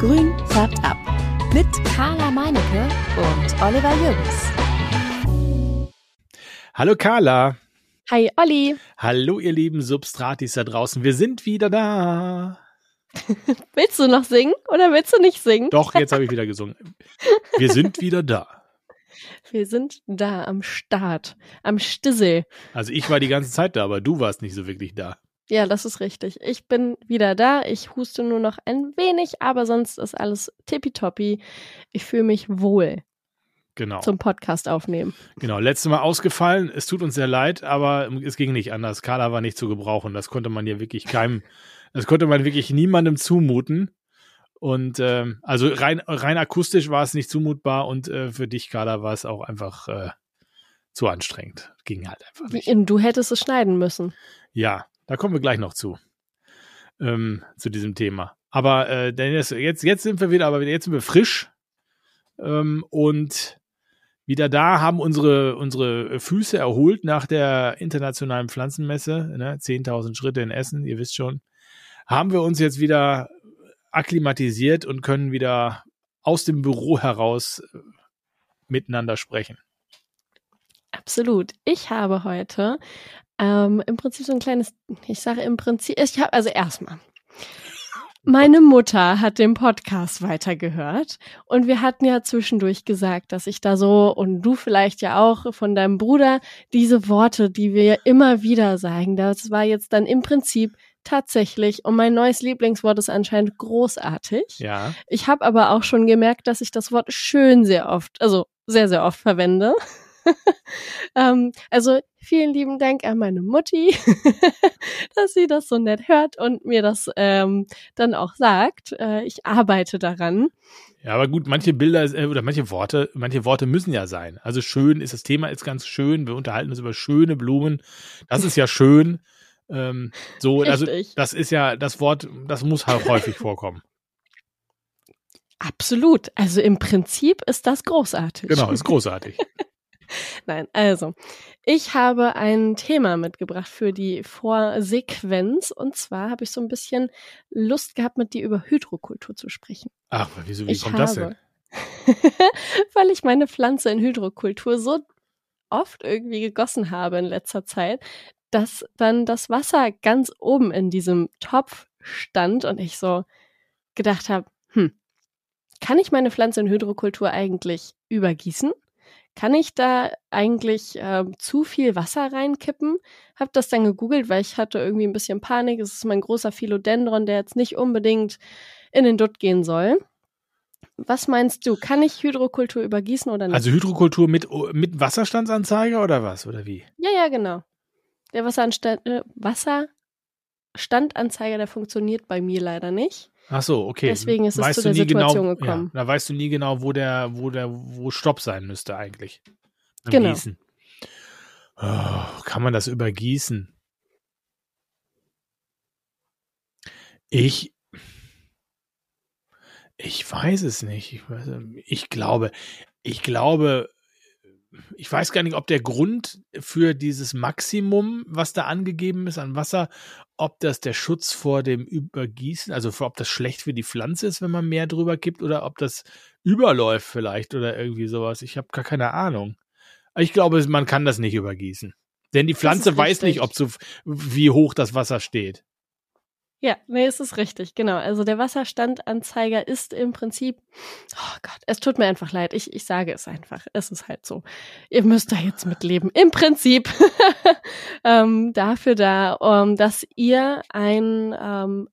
Grün färbt ab. Mit Carla Meinecke und Oliver Jürgens. Hallo Carla. Hi Olli. Hallo ihr lieben Substratis da draußen. Wir sind wieder da. willst du noch singen oder willst du nicht singen? Doch, jetzt habe ich wieder gesungen. Wir sind wieder da. Wir sind da am Start, am Stissel. Also ich war die ganze Zeit da, aber du warst nicht so wirklich da. Ja, das ist richtig. Ich bin wieder da. Ich huste nur noch ein wenig, aber sonst ist alles tippitoppi. Ich fühle mich wohl. Genau. Zum Podcast aufnehmen. Genau. Letztes Mal ausgefallen. Es tut uns sehr leid, aber es ging nicht anders. Carla war nicht zu gebrauchen. Das konnte man ja wirklich keinem, das konnte man wirklich niemandem zumuten. Und ähm, also rein, rein akustisch war es nicht zumutbar und äh, für dich, Carla, war es auch einfach äh, zu anstrengend. Ging halt einfach nicht. Du hättest es schneiden müssen. Ja, da kommen wir gleich noch zu. Ähm, zu diesem Thema. Aber äh, Dennis, jetzt, jetzt sind wir wieder, aber jetzt sind wir frisch ähm, und wieder da, haben unsere, unsere Füße erholt nach der internationalen Pflanzenmesse, ne? 10.000 Schritte in Essen, ihr wisst schon. Haben wir uns jetzt wieder akklimatisiert und können wieder aus dem Büro heraus äh, miteinander sprechen. Absolut. Ich habe heute ähm, im Prinzip so ein kleines, ich sage im Prinzip, ich habe also erstmal. Meine Mutter hat den Podcast weitergehört und wir hatten ja zwischendurch gesagt, dass ich da so und du vielleicht ja auch von deinem Bruder diese Worte, die wir immer wieder sagen, das war jetzt dann im Prinzip tatsächlich und mein neues Lieblingswort ist anscheinend großartig. Ja. Ich habe aber auch schon gemerkt, dass ich das Wort schön sehr oft, also sehr sehr oft verwende. ähm, also vielen lieben Dank an meine Mutti, dass sie das so nett hört und mir das ähm, dann auch sagt. Äh, ich arbeite daran. Ja, aber gut, manche Bilder äh, oder manche Worte, manche Worte müssen ja sein. Also schön ist das Thema ist ganz schön. Wir unterhalten uns über schöne Blumen. Das ist ja schön. Ähm, so, also das ist ja das Wort, das muss halt häufig vorkommen. Absolut. Also im Prinzip ist das großartig. Genau, ist großartig. Nein, also ich habe ein Thema mitgebracht für die Vorsequenz und zwar habe ich so ein bisschen Lust gehabt, mit dir über Hydrokultur zu sprechen. Ach, wieso, wie ich kommt habe, das denn? weil ich meine Pflanze in Hydrokultur so oft irgendwie gegossen habe in letzter Zeit, dass dann das Wasser ganz oben in diesem Topf stand und ich so gedacht habe, hm, kann ich meine Pflanze in Hydrokultur eigentlich übergießen? Kann ich da eigentlich äh, zu viel Wasser reinkippen? Hab das dann gegoogelt, weil ich hatte irgendwie ein bisschen Panik. Es ist mein großer Philodendron, der jetzt nicht unbedingt in den Dutt gehen soll. Was meinst du? Kann ich Hydrokultur übergießen oder nicht? Also Hydrokultur mit, mit Wasserstandsanzeiger oder was? Oder wie? Ja, ja, genau. Der Wasserstand, äh, Wasserstandanzeiger, der funktioniert bei mir leider nicht. Ach so, okay. Deswegen ist es weißt zu der Situation genau, gekommen. Ja, da weißt du nie genau, wo der, wo der, wo Stopp sein müsste eigentlich. genau. Gießen. Oh, kann man das übergießen? Ich, ich weiß es nicht. Ich, weiß, ich glaube, ich glaube, ich weiß gar nicht, ob der Grund für dieses Maximum, was da angegeben ist an Wasser, ob das der Schutz vor dem Übergießen, also für, ob das schlecht für die Pflanze ist, wenn man mehr drüber gibt, oder ob das überläuft vielleicht oder irgendwie sowas. Ich habe gar keine Ahnung. Ich glaube, man kann das nicht übergießen. Denn die Pflanze weiß nicht, ob so, wie hoch das Wasser steht. Ja, nee, es ist richtig, genau. Also der Wasserstandanzeiger ist im Prinzip, oh Gott, es tut mir einfach leid. Ich, ich sage es einfach. Es ist halt so. Ihr müsst da jetzt mitleben. Im Prinzip ähm, dafür da, um, dass ihr ein, ähm,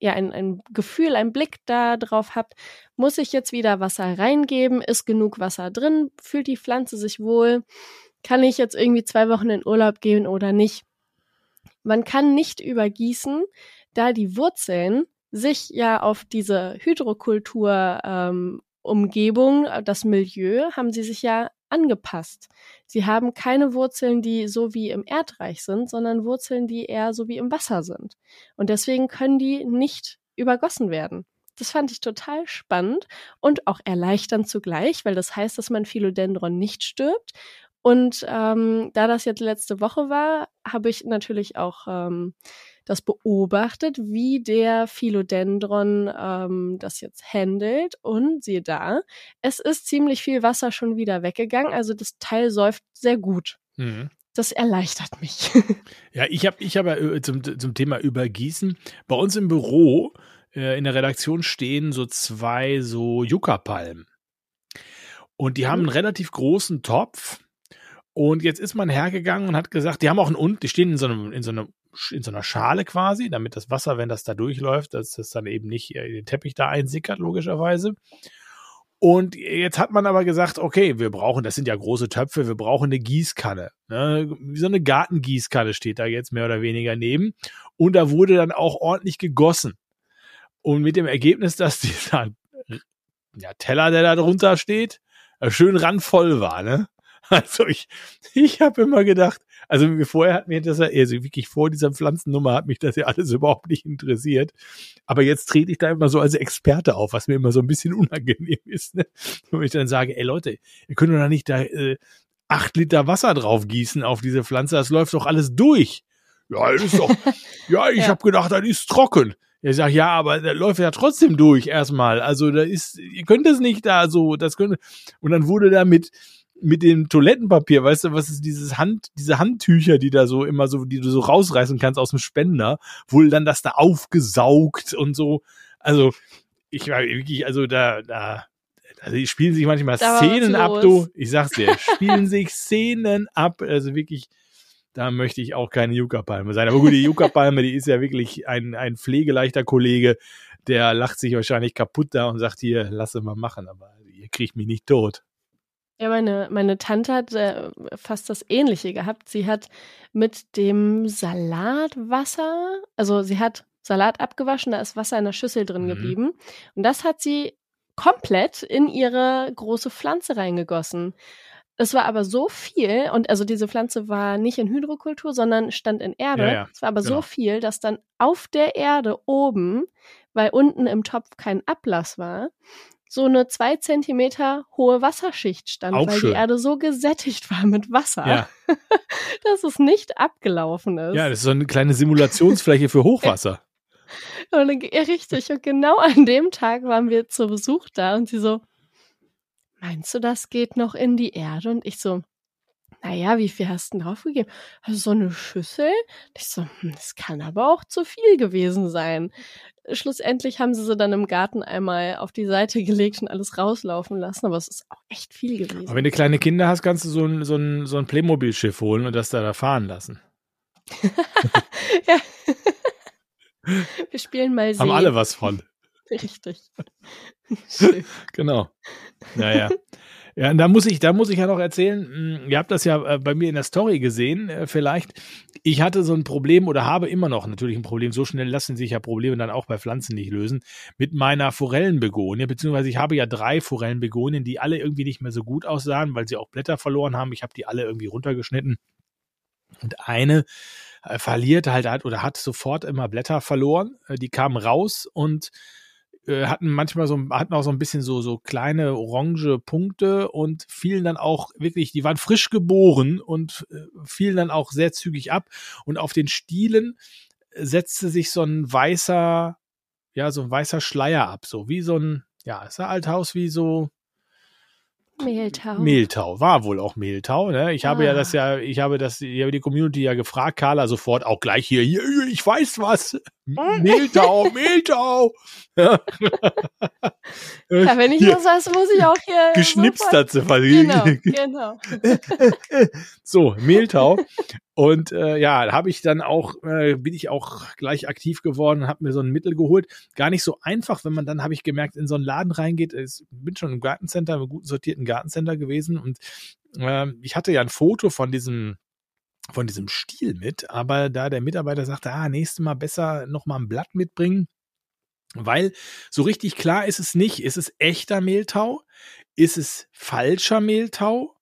ja, ein, ein Gefühl, ein Blick da drauf habt, muss ich jetzt wieder Wasser reingeben? Ist genug Wasser drin? Fühlt die Pflanze sich wohl? Kann ich jetzt irgendwie zwei Wochen in Urlaub gehen oder nicht? Man kann nicht übergießen, da die Wurzeln sich ja auf diese Hydrokultur ähm, Umgebung, äh, das Milieu, haben sie sich ja angepasst. Sie haben keine Wurzeln, die so wie im Erdreich sind, sondern Wurzeln, die eher so wie im Wasser sind. Und deswegen können die nicht übergossen werden. Das fand ich total spannend und auch erleichternd zugleich, weil das heißt, dass mein Philodendron nicht stirbt. Und ähm, da das jetzt letzte Woche war, habe ich natürlich auch ähm, das beobachtet, wie der Philodendron ähm, das jetzt handelt und siehe da, es ist ziemlich viel Wasser schon wieder weggegangen, also das Teil säuft sehr gut. Mhm. Das erleichtert mich. Ja, ich habe ich hab ja äh, zum, zum Thema Übergießen. Bei uns im Büro, äh, in der Redaktion stehen so zwei so Juckerpalmen. Und die haben einen relativ großen Topf. Und jetzt ist man hergegangen und hat gesagt, die haben auch einen und, die stehen in so einem, in so einem, in so einer Schale quasi, damit das Wasser, wenn das da durchläuft, dass das dann eben nicht äh, den Teppich da einsickert, logischerweise. Und jetzt hat man aber gesagt, okay, wir brauchen, das sind ja große Töpfe, wir brauchen eine Gießkanne. Ne? So eine Gartengießkanne steht da jetzt mehr oder weniger neben. Und da wurde dann auch ordentlich gegossen. Und mit dem Ergebnis, dass dieser ja, Teller, der da drunter steht, äh, schön randvoll war, ne? Also ich, ich habe immer gedacht, also vorher hat mir das ja, also wirklich vor dieser Pflanzennummer hat mich das ja alles überhaupt nicht interessiert. Aber jetzt trete ich da immer so als Experte auf, was mir immer so ein bisschen unangenehm ist. Ne? Wenn ich dann sage, ey Leute, ihr könnt doch nicht da äh, acht Liter Wasser drauf gießen auf diese Pflanze, das läuft doch alles durch. Ja, das ist doch, ja, ich Ja. habe gedacht, das ist trocken. Ich sag, ja, aber der läuft ja trotzdem durch erstmal. Also da ist, ihr könnt das nicht da so, das könnte. Und dann wurde da mit, mit dem Toilettenpapier, weißt du, was ist dieses Hand, diese Handtücher, die da so immer so, die du so rausreißen kannst aus dem Spender, wurde dann das da aufgesaugt und so. Also, ich war wirklich, also da, da, also die spielen sich manchmal Da Szenen ab, du. Ich sag's dir, spielen sich Szenen ab. Also wirklich, da möchte ich auch keine Yucca-Palme sein. Aber gut, die Yucca-Palme, die ist ja wirklich ein, ein pflegeleichter Kollege, der lacht sich wahrscheinlich kaputt da und sagt, hier, lasse mal machen, aber ihr kriegt mich nicht tot. Ja, meine, meine Tante hat äh, fast das Ähnliche gehabt. Sie hat mit dem Salatwasser, also sie hat Salat abgewaschen, da ist Wasser in der Schüssel drin Mhm. geblieben. Und das hat sie komplett in ihre große Pflanze reingegossen. Es war aber so viel, und also diese Pflanze war nicht in Hydrokultur, sondern stand in Erde. Ja, ja, es war aber genau. so viel, dass dann auf der Erde oben, weil unten im Topf kein Ablass war, so eine zwei Zentimeter hohe Wasserschicht stand, Auch weil schön. die Erde so gesättigt war mit Wasser, Ja, dass es nicht abgelaufen ist. ja, das ist so eine kleine Simulationsfläche für Hochwasser. Und ja, richtig. Und genau an dem Tag waren wir zu Besuch da und sie so, meinst du, das geht noch in die Erde? Und ich so, naja, wie viel hast du denn draufgegeben? Also so eine Schüssel? Und ich so, hm, das kann aber auch zu viel gewesen sein. Schlussendlich haben sie sie dann im Garten einmal auf die Seite gelegt und alles rauslaufen lassen, aber es ist auch echt viel gewesen. Aber wenn du kleine Kinder hast, kannst du so ein, so ein, so ein Playmobil-Schiff holen und das da, da fahren lassen. ja. Wir spielen mal See. Haben alle was von. Richtig. Genau. Naja. Ja, und da muss ich, da muss ich ja noch erzählen, mh, ihr habt das ja äh, bei mir in der Story gesehen, äh, vielleicht. Ich hatte so ein Problem oder habe immer noch natürlich ein Problem, so schnell lassen sich ja Probleme dann auch bei Pflanzen nicht lösen, mit meiner Forellenbegonie, beziehungsweise ich habe ja drei Forellenbegonien, die alle irgendwie nicht mehr so gut aussahen, weil sie auch Blätter verloren haben. Ich habe die alle irgendwie runtergeschnitten. Und eine äh, verliert halt, oder hat sofort immer Blätter verloren. Die kamen raus und hatten manchmal so, hatten auch so ein bisschen so, so kleine orange Punkte und fielen dann auch wirklich, die waren frisch geboren und äh, fielen dann auch sehr zügig ab. Und auf den Stielen setzte sich so ein weißer, ja, so ein weißer Schleier ab, so wie so ein, ja, es sah halt aus wie so, Mehltau. Mehltau, war wohl auch Mehltau. Ne? Ich habe ja Ah. das ja, ich habe das, ich habe die Community ja gefragt, Carla sofort auch gleich hier, hier ich weiß was. Mehltau, Mehltau. Ja. Ja, wenn ich Hier, was weiß, muss ich auch hier. geschnipst hat sie. Genau, genau. So, Mehltau. Und äh, ja, da habe ich dann auch, äh, bin ich auch gleich aktiv geworden, habe mir so ein Mittel geholt. Gar nicht so einfach, wenn man dann, habe ich gemerkt, in so einen Laden reingeht. Ich bin schon im Gartencenter, im gut sortierten Gartencenter gewesen und ähm, ich hatte ja ein Foto von diesem von diesem Stiel mit, aber da der Mitarbeiter sagte, ah, nächstes Mal besser noch mal ein Blatt mitbringen, weil so richtig klar ist es nicht. Ist es echter Mehltau? Ist es falscher Mehltau?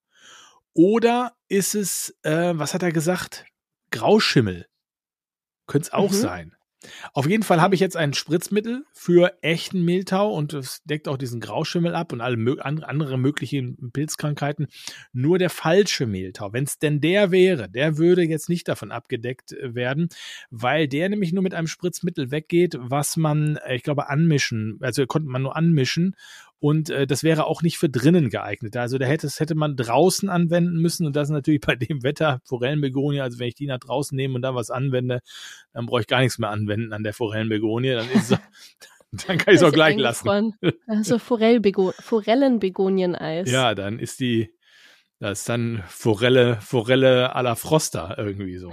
Oder ist es, äh, was hat er gesagt? Grauschimmel. Könnte es auch Mhm. sein. Auf jeden Fall habe ich jetzt ein Spritzmittel für echten Mehltau und es deckt auch diesen Grauschimmel ab und alle mö andere möglichen Pilzkrankheiten. Nur der falsche Mehltau, wenn es denn der wäre, der würde jetzt nicht davon abgedeckt äh, werden, weil der nämlich nur mit einem Spritzmittel weggeht, was man, äh, ich glaube, anmischen, also konnte man nur anmischen und äh, das wäre auch nicht für drinnen geeignet. Also da hätte, das hätte man draußen anwenden müssen. Und das ist natürlich bei dem Wetter Forellenbegonie. Also wenn ich die nach draußen nehme und da was anwende, dann brauche ich gar nichts mehr anwenden an der Forellenbegonie. Dann ist es, dann kann ich es auch gleich lassen. Also Forellenbegonieneis. Ja, dann ist die, das ist dann Forelle, Forelle à la Frosta irgendwie so.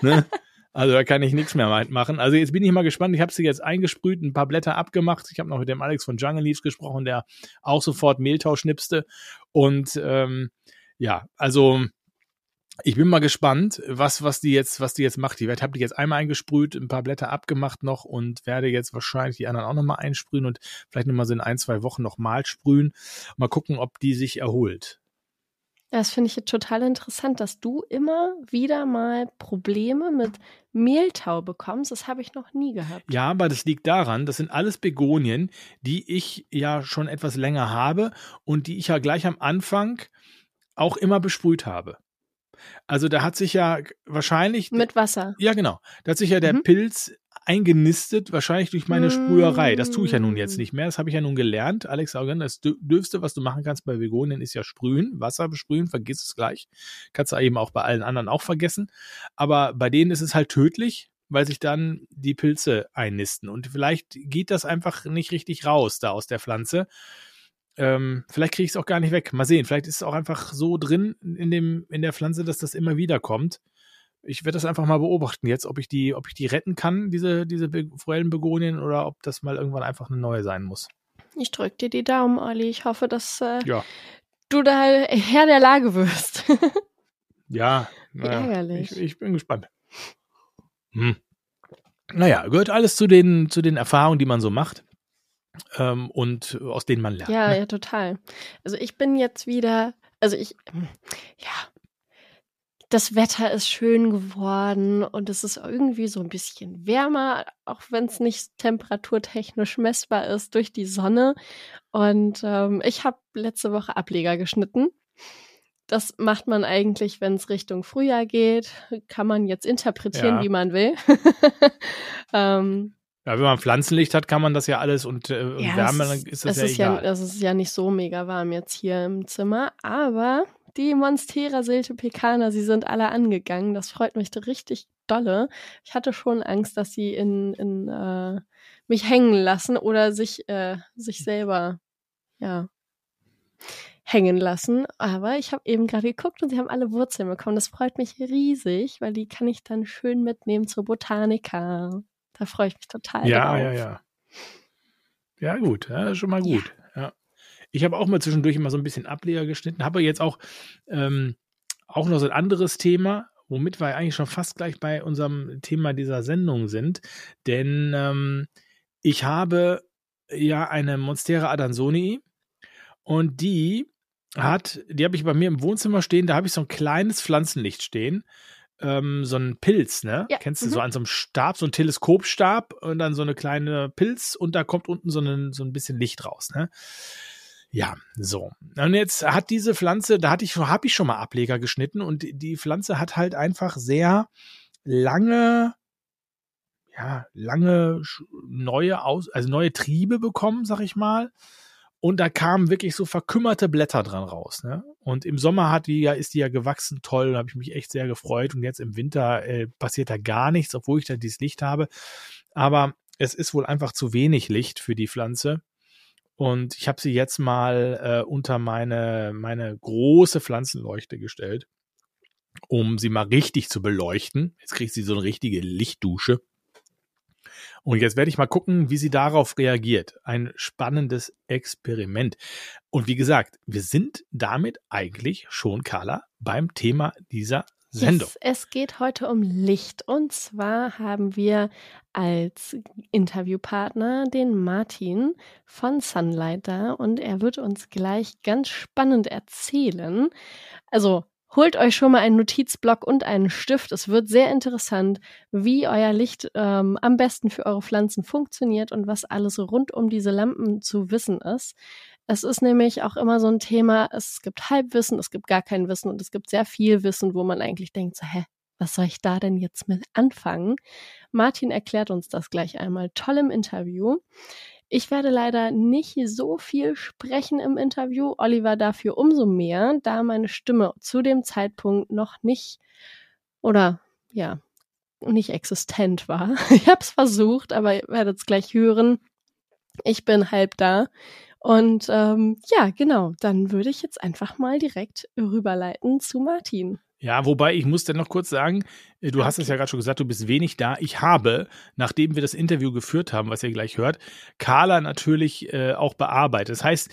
ne? Also da kann ich nichts mehr machen. Also jetzt bin ich mal gespannt. Ich habe sie jetzt eingesprüht, ein paar Blätter abgemacht. Ich habe noch mit dem Alex von Jungle Leaves gesprochen, der auch sofort Mehltau schnipste. Und ähm, ja, also ich bin mal gespannt, was, was die jetzt, was die jetzt macht. Ich habe die jetzt einmal eingesprüht, ein paar Blätter abgemacht noch und werde jetzt wahrscheinlich die anderen auch nochmal einsprühen und vielleicht nochmal so in ein, zwei Wochen nochmal sprühen. Mal gucken, ob die sich erholt. Das finde ich total interessant, dass du immer wieder mal Probleme mit Mehltau bekommst. Das habe ich noch nie gehabt. Ja, aber das liegt daran, das sind alles Begonien, die ich ja schon etwas länger habe und die ich ja gleich am Anfang auch immer besprüht habe. Also da hat sich ja wahrscheinlich. Mit Wasser. Ja, genau. Da hat sich ja der mhm. Pilz eingenistet, wahrscheinlich durch meine Sprüherei. Das tue ich ja nun jetzt mm. nicht mehr. Das habe ich ja nun gelernt. Alex Augen, das Dürfste, was du machen kannst bei Vegonien, ist ja sprühen, Wasser besprühen, vergiss es gleich. Kannst du eben auch bei allen anderen auch vergessen. Aber bei denen ist es halt tödlich, weil sich dann die Pilze einnisten. Und vielleicht geht das einfach nicht richtig raus da aus der Pflanze. Ähm, vielleicht kriege ich es auch gar nicht weg. Mal sehen. Vielleicht ist es auch einfach so drin in, dem, in der Pflanze, dass das immer wieder kommt. Ich werde das einfach mal beobachten jetzt, ob ich die, ob ich die retten kann, diese, diese Forellenbegonien, oder ob das mal irgendwann einfach eine neue sein muss. Ich drücke dir die Daumen, Olli. Ich hoffe, dass äh, ja. du da Herr der Lage wirst. ja, naja, ärgerlich. Ich, ich, bin gespannt. Hm. Naja, gehört alles zu den, zu den Erfahrungen, die man so macht ähm, und aus denen man lernt. Ja, ne? ja, total. Also ich bin jetzt wieder, also ich, ja, das Wetter ist schön geworden und es ist irgendwie so ein bisschen wärmer, auch wenn es nicht temperaturtechnisch messbar ist durch die Sonne. Und ähm, ich habe letzte Woche Ableger geschnitten. Das macht man eigentlich, wenn es Richtung Frühjahr geht. Kann man jetzt interpretieren, ja. wie man will. ähm, ja, wenn man Pflanzenlicht hat, kann man das ja alles und, äh, und ja, Wärme, dann ist das ja ist egal. Ja, es ist ja nicht so mega warm jetzt hier im Zimmer, aber die Monstera Silte Pecana, sie sind alle angegangen. Das freut mich richtig dolle. Ich hatte schon Angst, dass sie in, in äh, mich hängen lassen oder sich, äh, sich selber, ja, hängen lassen. Aber ich habe eben gerade geguckt und sie haben alle Wurzeln bekommen. Das freut mich riesig, weil die kann ich dann schön mitnehmen zur Botanika. Da freue ich mich total. Ja, drauf. ja, ja. Ja, gut, ja, schon mal gut. Ich habe auch mal zwischendurch immer so ein bisschen Ableger geschnitten, habe jetzt auch, ähm, auch noch so ein anderes Thema, womit wir eigentlich schon fast gleich bei unserem Thema dieser Sendung sind. Denn ähm, ich habe ja eine Monstera Adansonii und die hat, die habe ich bei mir im Wohnzimmer stehen, da habe ich so ein kleines Pflanzenlicht stehen ähm, so ein Pilz, ne? Ja. Kennst du, mhm. so an so einem Stab, so ein Teleskopstab und dann so eine kleine Pilz und da kommt unten so, ein so ein bisschen Licht raus, ne? Ja, so. Und jetzt hat diese Pflanze, da hatte ich, habe ich schon mal Ableger geschnitten und die Pflanze hat halt einfach sehr lange, ja, lange neue Aus, also neue Triebe bekommen, sag ich mal. Und da kamen wirklich so verkümmerte Blätter dran raus. Ne? Und im Sommer hat die ja, ist die ja gewachsen, toll, da habe ich mich echt sehr gefreut. Und jetzt im Winter äh, passiert da gar nichts, obwohl ich da dieses Licht habe. Aber es ist wohl einfach zu wenig Licht für die Pflanze. Und ich habe sie jetzt mal äh, unter meine, meine große Pflanzenleuchte gestellt, um sie mal richtig zu beleuchten. Jetzt kriegt sie so eine richtige Lichtdusche. Und jetzt werde ich mal gucken, wie sie darauf reagiert. Ein spannendes Experiment. Und wie gesagt, wir sind damit eigentlich schon, Carla, beim Thema dieser Sendung. Yes, es geht heute um Licht. Und zwar haben wir als Interviewpartner den Martin von Sunlight da und er wird uns gleich ganz spannend erzählen. Also Holt euch schon mal einen Notizblock und einen Stift. Es wird sehr interessant, wie euer Licht ähm, am besten für eure Pflanzen funktioniert und was alles rund um diese Lampen zu wissen ist. Es ist nämlich auch immer so ein Thema, es gibt Halbwissen, es gibt gar kein Wissen und es gibt sehr viel Wissen, wo man eigentlich denkt, so, hä, was soll ich da denn jetzt mit anfangen? Martin erklärt uns das gleich einmal toll im Interview. Ich werde leider nicht so viel sprechen im Interview, Oliver dafür umso mehr, da meine Stimme zu dem Zeitpunkt noch nicht oder ja, nicht existent war. Ich habe es versucht, aber ihr werdet es gleich hören. Ich bin halb da. Und ähm, ja, genau, dann würde ich jetzt einfach mal direkt rüberleiten zu Martin. Ja, wobei ich muss dann noch kurz sagen, äh, du hast es ja gerade schon gesagt, du bist wenig da. Ich habe, nachdem wir das Interview geführt haben, was ihr gleich hört, Carla natürlich äh, auch bearbeitet. Das heißt,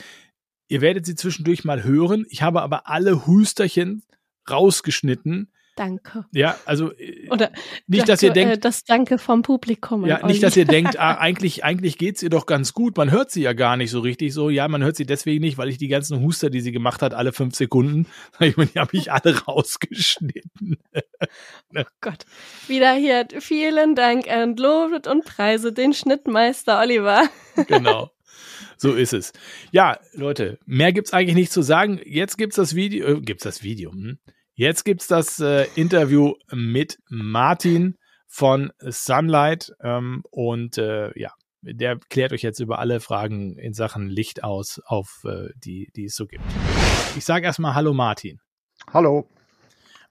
ihr werdet sie zwischendurch mal hören. Ich habe aber alle Husterchen rausgeschnitten, Danke. Ja, also äh, Oder nicht, danke, dass ihr denkt, äh, das Danke vom Publikum. ja, nicht, dass ihr denkt, ah, eigentlich, eigentlich geht's ihr doch ganz gut. Man hört sie ja gar nicht so richtig so. Ja, man hört sie deswegen nicht, weil ich die ganzen Huster, die sie gemacht hat, alle fünf Sekunden, die habe ich alle rausgeschnitten. oh Gott. Wieder hier, vielen Dank und lobet und preise den Schnittmeister Oliver. genau. So ist es. Ja, Leute, mehr gibt's eigentlich nicht zu sagen. Jetzt gibt's das Video, äh, gibt's das Video, hm? Jetzt gibt's das äh, Interview mit Martin von Sunlight ähm, und äh, ja, der klärt euch jetzt über alle Fragen in Sachen Licht aus, auf äh, die, die es so gibt. Ich sage erstmal Hallo Martin. Hallo.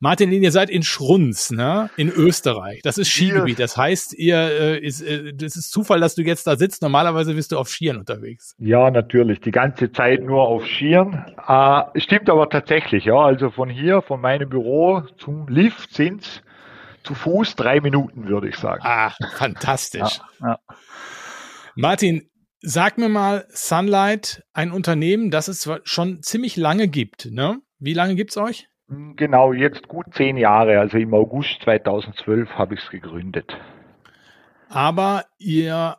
Martin, ihr seid in Schrunz, ne? In Österreich. Das ist Skigebiet. Das heißt, ihr äh, ist, äh, das ist Zufall, dass du jetzt da sitzt. Normalerweise bist du auf Skiern unterwegs. Ja, natürlich. Die ganze Zeit nur auf Skiern. Äh, stimmt aber tatsächlich, ja. Also von hier, von meinem Büro zum Lift sind's zu Fuß drei Minuten, würde ich sagen. Ah, fantastisch. Ja, ja. Martin, sag mir mal, Sunlight, ein Unternehmen, das es schon ziemlich lange gibt, ne? Wie lange gibt's euch? Genau, jetzt gut zehn Jahre. Also im August 2012 habe ich es gegründet. Aber ihr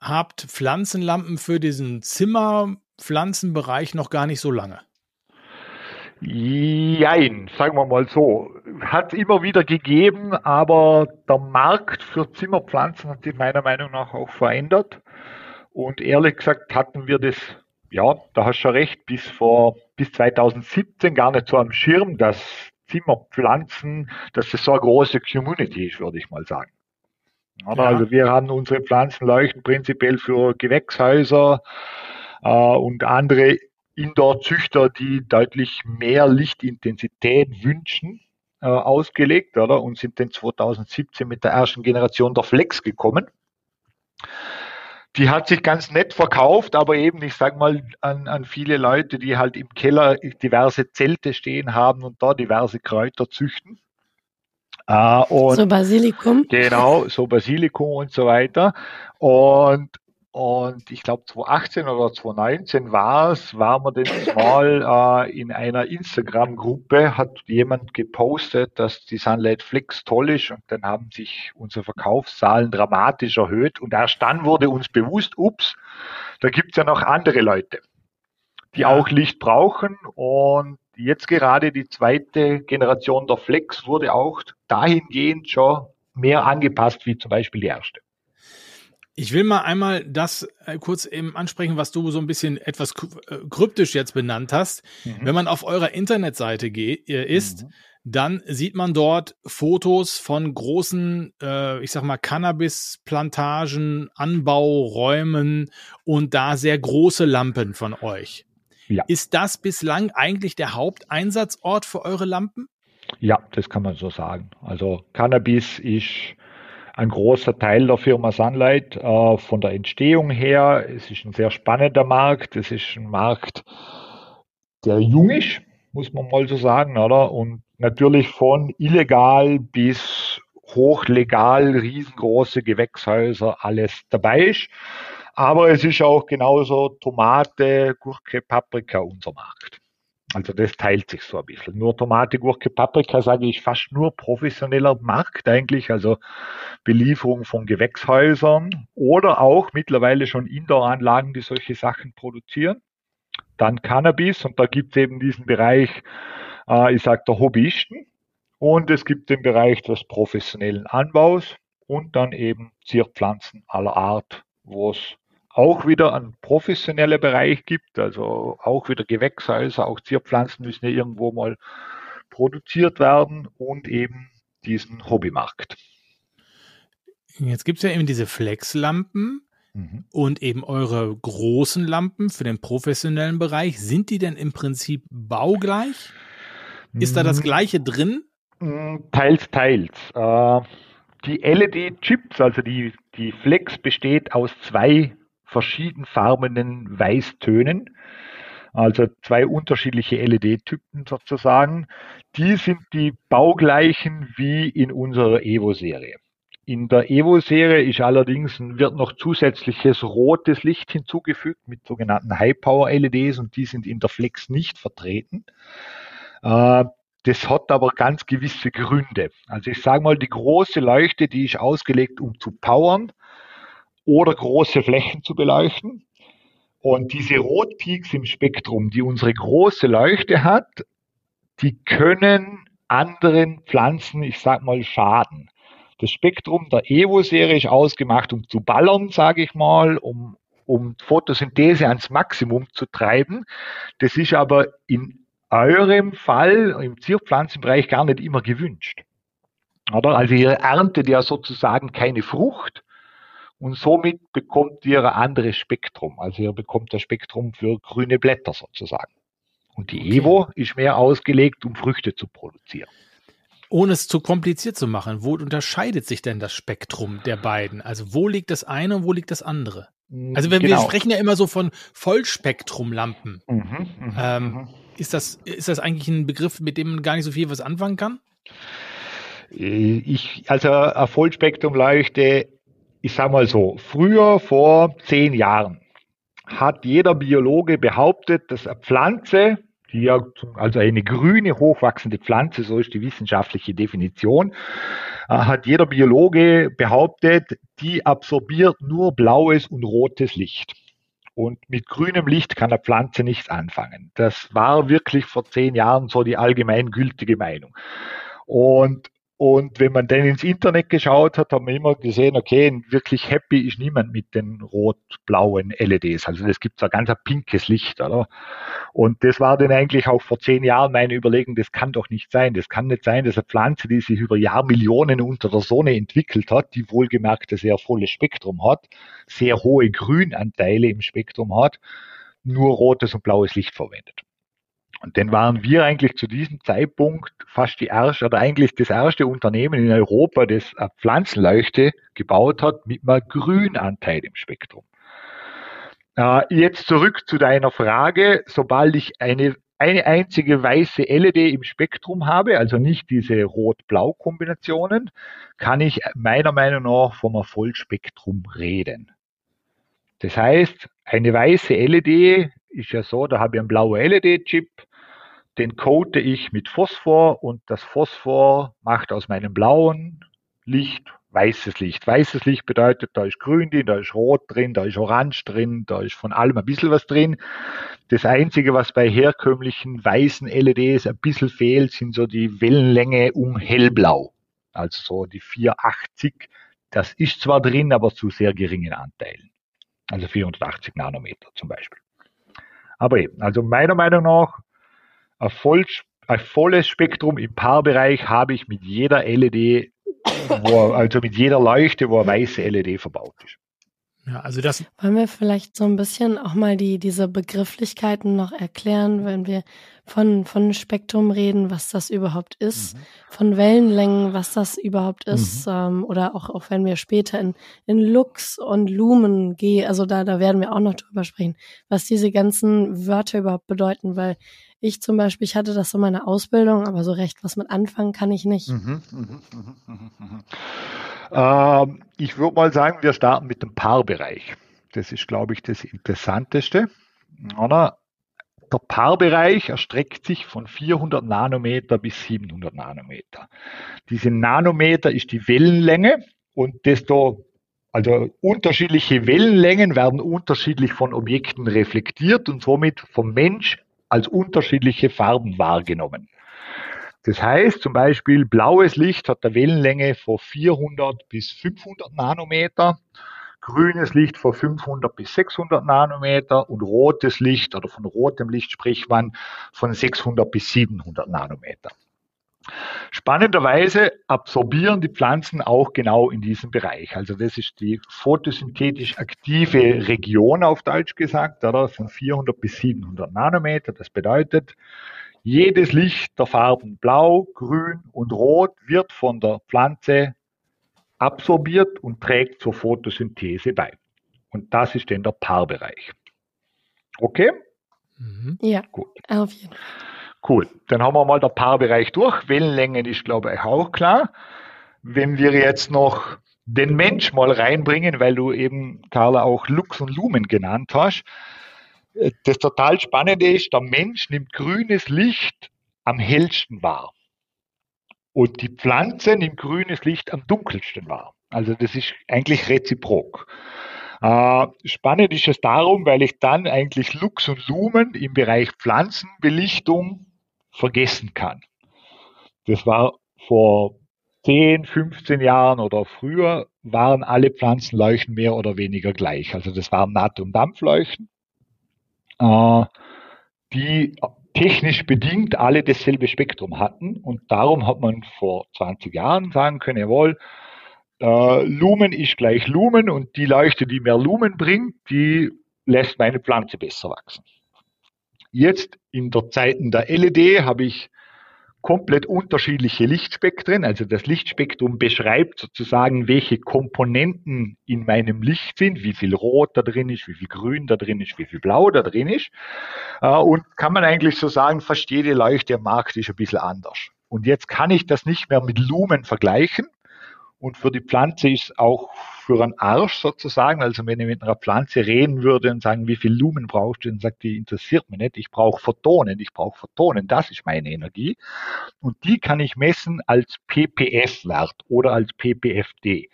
habt Pflanzenlampen für diesen Zimmerpflanzenbereich noch gar nicht so lange. Jein, sagen wir mal so. Hat immer wieder gegeben, aber der Markt für Zimmerpflanzen hat sich meiner Meinung nach auch verändert. Und ehrlich gesagt hatten wir das, ja, da hast du schon recht, bis vor, bis 2017 gar nicht so am Schirm, dass Zimmerpflanzen, dass das so eine große Community ist, würde ich mal sagen. Oder? Ja. Also wir haben unsere Pflanzen leuchten prinzipiell für Gewächshäuser äh, und andere Indoor-Züchter, die deutlich mehr Lichtintensität wünschen, äh, ausgelegt, oder? Und sind dann 2017 mit der ersten Generation der Flex gekommen. Die hat sich ganz nett verkauft, aber eben, ich sag mal, an, an viele Leute, die halt im Keller diverse Zelte stehen haben und da diverse Kräuter züchten. Äh, und so Basilikum. Genau, so Basilikum und so weiter. Und, und ich glaube 2018 oder 2019 war es, waren wir denn mal äh, in einer Instagram-Gruppe, hat jemand gepostet, dass die Sunlight Flex toll ist und dann haben sich unsere Verkaufszahlen dramatisch erhöht und erst dann wurde uns bewusst, ups, da gibt's ja noch andere Leute, die auch Licht brauchen und jetzt gerade die zweite Generation der Flex wurde auch dahingehend schon mehr angepasst wie zum Beispiel die erste. Ich will mal einmal das äh, kurz eben ansprechen, was du so ein bisschen etwas äh, kryptisch jetzt benannt hast. Wenn man auf eurer Internetseite äh, ist, Mhm. dann sieht man dort Fotos von großen, äh, ich sag mal, Cannabisplantagen, Anbauräumen und da sehr große Lampen von euch. Ja. Ist das bislang eigentlich der Haupteinsatzort für eure Lampen? Ja, das kann man so sagen. Also Cannabis ist ein großer Teil der Firma Sunlight äh, von der Entstehung her. Es ist ein sehr spannender Markt. Es ist ein Markt, der jung ist, muss man mal so sagen, oder? Und natürlich von illegal bis hochlegal, riesengroße Gewächshäuser, alles dabei ist. Aber es ist auch genauso Tomate, Gurke, Paprika unser Markt. Also das teilt sich so ein bisschen. Nur Tomate, Gurke, Paprika sage ich fast nur professioneller Markt eigentlich, also Belieferung von Gewächshäusern oder auch mittlerweile schon Indoor-Anlagen, die solche Sachen produzieren. Dann Cannabis und da gibt es eben diesen Bereich äh, ich sage der Hobbyisten. Und es gibt den Bereich des professionellen Anbaus und dann eben Zierpflanzen aller Art, wo es auch wieder einen professionellen Bereich gibt, also auch wieder Gewächshäuser, auch Zierpflanzen müssen ja irgendwo mal produziert werden und eben diesen Hobbymarkt. Jetzt gibt es ja eben diese Flexlampen mhm. und eben eure großen Lampen für den professionellen Bereich. Sind die denn im Prinzip baugleich? Ist da das mhm. gleiche drin? Mm, teils, teils. Äh, die LED-Chips, also die, die Flex besteht aus zwei verschiedenfarbenen Weißtönen, also zwei unterschiedliche LED-Typen sozusagen. Die sind die baugleichen wie in unserer Evo-Serie. In der Evo-Serie ist allerdings wird noch zusätzliches rotes Licht hinzugefügt mit sogenannten High-Power-LEDs und die sind in der Flex nicht vertreten. Äh, das hat aber ganz gewisse Gründe. Also ich sage mal, die große Leuchte, die ist ausgelegt, um zu powern oder große Flächen zu beleuchten. Und diese Rotpeaks im Spektrum, die unsere große Leuchte hat, die können anderen Pflanzen, ich sag mal, schaden. Das Spektrum der Evo-Serie ist ausgemacht, um zu ballern, sage ich mal, um, um Photosynthese ans Maximum zu treiben. Das ist aber in eurem Fall im Zierpflanzenbereich gar nicht immer gewünscht. Oder? Also ihr erntet ja sozusagen keine Frucht und somit bekommt ihr ein anderes Spektrum. Also ihr bekommt das Spektrum für grüne Blätter sozusagen. Und die okay. Evo ist mehr ausgelegt, um Früchte zu produzieren ohne es zu kompliziert zu machen, wo unterscheidet sich denn das Spektrum der beiden? Also wo liegt das eine und wo liegt das andere? Mm, also wenn genau. wir sprechen ja immer so von Vollspektrumlampen. Mhm, mhm, ähm, mhm. ist, das, ist das eigentlich ein Begriff, mit dem man gar nicht so viel was anfangen kann? Äh, ich, also eine Vollspektrumleuchte, ich sag mal so, früher vor zehn Jahren hat jeder Biologe behauptet, dass eine Pflanze die ja, also eine grüne, hochwachsende Pflanze, so ist die wissenschaftliche Definition, äh, hat jeder Biologe behauptet, die absorbiert nur blaues und rotes Licht. Und mit grünem Licht kann eine Pflanze nichts anfangen. Das war wirklich vor zehn Jahren so die allgemeingültige Meinung. Und und wenn man dann ins Internet geschaut hat, hat man immer gesehen, okay, wirklich happy ist niemand mit den rot-blauen LEDs. Also das gibt ein ganz pinkes Licht, oder? Und das war dann eigentlich auch vor zehn Jahren meine Überlegung, das kann doch nicht sein. Das kann nicht sein, dass eine Pflanze, die sich über Jahrmillionen unter der Sonne entwickelt hat, die wohlgemerkt ein sehr volles Spektrum hat, sehr hohe Grünanteile im Spektrum hat, nur rotes und blaues Licht verwendet. Und dann waren wir eigentlich zu diesem Zeitpunkt fast die erste oder eigentlich das erste Unternehmen in Europa, das eine Pflanzenleuchte gebaut hat mit einem Grünanteil im Spektrum. Äh, jetzt zurück zu deiner Frage. Sobald ich eine, eine einzige weiße LED im Spektrum habe, also nicht diese Rot-Blau-Kombinationen, kann ich meiner Meinung nach vom Vollspektrum reden. Das heißt, eine weiße LED ist ja so, da habe ich einen blauen LED-Chip, den coate ich mit Phosphor und das Phosphor macht aus meinem blauen Licht weißes Licht. Weißes Licht bedeutet, da ist grün drin, da ist rot drin, da ist orange drin, da ist von allem ein bisschen was drin. Das Einzige, was bei herkömmlichen weißen LEDs ein bisschen fehlt, sind so die Wellenlänge um hellblau. Also so die 480. Das ist zwar drin, aber zu sehr geringen Anteilen. Also 480 Nanometer zum Beispiel. Aber eben, also meiner Meinung nach ein, voll, ein volles Spektrum im Paarbereich habe ich mit jeder LED, wo, also mit jeder Leuchte, wo eine weiße LED verbaut ist. Ja, also das. Wollen wir vielleicht so ein bisschen auch mal die, diese Begrifflichkeiten noch erklären, wenn wir von, von Spektrum reden, was das überhaupt ist, mhm. von Wellenlängen, was das überhaupt ist, mhm. ähm, oder auch, auch wenn wir später in, in Lux und Lumen gehen, also da, da werden wir auch noch drüber sprechen, was diese ganzen Wörter überhaupt bedeuten, weil ich zum Beispiel, ich hatte das in meiner Ausbildung, aber so recht was mit anfangen kann ich nicht. Mhm, mh, mh, mh, ähm, ich würde mal sagen, wir starten mit dem Paarbereich. Das ist, glaube ich, das Interessanteste. Oder? Der Paarbereich erstreckt sich von 400 Nanometer bis 700 Nanometer. Diese Nanometer ist die Wellenlänge und desto also unterschiedliche Wellenlängen werden unterschiedlich von Objekten reflektiert und somit vom Mensch als unterschiedliche Farben wahrgenommen. Das heißt zum Beispiel, blaues Licht hat eine Wellenlänge von 400 bis 500 Nanometer, grünes Licht von 500 bis 600 Nanometer und rotes Licht oder von rotem Licht spricht man von 600 bis 700 Nanometer. Spannenderweise absorbieren die Pflanzen auch genau in diesem Bereich. Also das ist die photosynthetisch aktive Region auf Deutsch gesagt, oder von 400 bis 700 Nanometer. Das bedeutet, jedes Licht der Farben Blau, Grün und Rot wird von der Pflanze absorbiert und trägt zur Photosynthese bei. Und das ist dann der Paarbereich. Okay? Mhm. Ja, gut. Auf jeden Fall. Cool. Dann haben wir mal der Paarbereich durch. Wellenlängen ist, glaube ich, auch klar. Wenn wir jetzt noch den Mensch mal reinbringen, weil du eben, Carla, auch Lux und Lumen genannt hast, das total Spannende ist, der Mensch nimmt grünes Licht am hellsten wahr. Und die Pflanze nimmt grünes Licht am dunkelsten wahr. Also das ist eigentlich reziprok. Äh, spannend ist es darum, weil ich dann eigentlich Lux und Lumen im Bereich Pflanzenbelichtung vergessen kann. Das war vor 10, 15 Jahren oder früher waren alle Pflanzenleuchten mehr oder weniger gleich. Also das waren Naht- und Dampfleuchten äh, die technisch bedingt alle dasselbe Spektrum hatten. Und darum hat man vor 20 Jahren sagen können, jawohl, äh, Lumen ist gleich Lumen und die Leuchte, die mehr Lumen bringt, die lässt meine Pflanze besser wachsen. Jetzt in der Zeiten der LED habe ich komplett unterschiedliche Lichtspektren. Also das Lichtspektrum beschreibt sozusagen, welche Komponenten in meinem Licht sind, wie viel Rot da drin ist, wie viel Grün da drin ist, wie viel Blau da drin ist. Äh, und kann man eigentlich so sagen, fast jede Leuchte am Markt ist ein bisschen anders. Und jetzt kann ich das nicht mehr mit Lumen vergleichen, und für die Pflanze ist auch einen Arsch sozusagen, also wenn ich mit einer Pflanze reden würde und sagen, wie viel Lumen brauchst du, dann sagt die, interessiert mich nicht, ich brauche Photonen, ich brauche Photonen, das ist meine Energie. Und die kann ich messen als PPF-Wert oder als PPFD.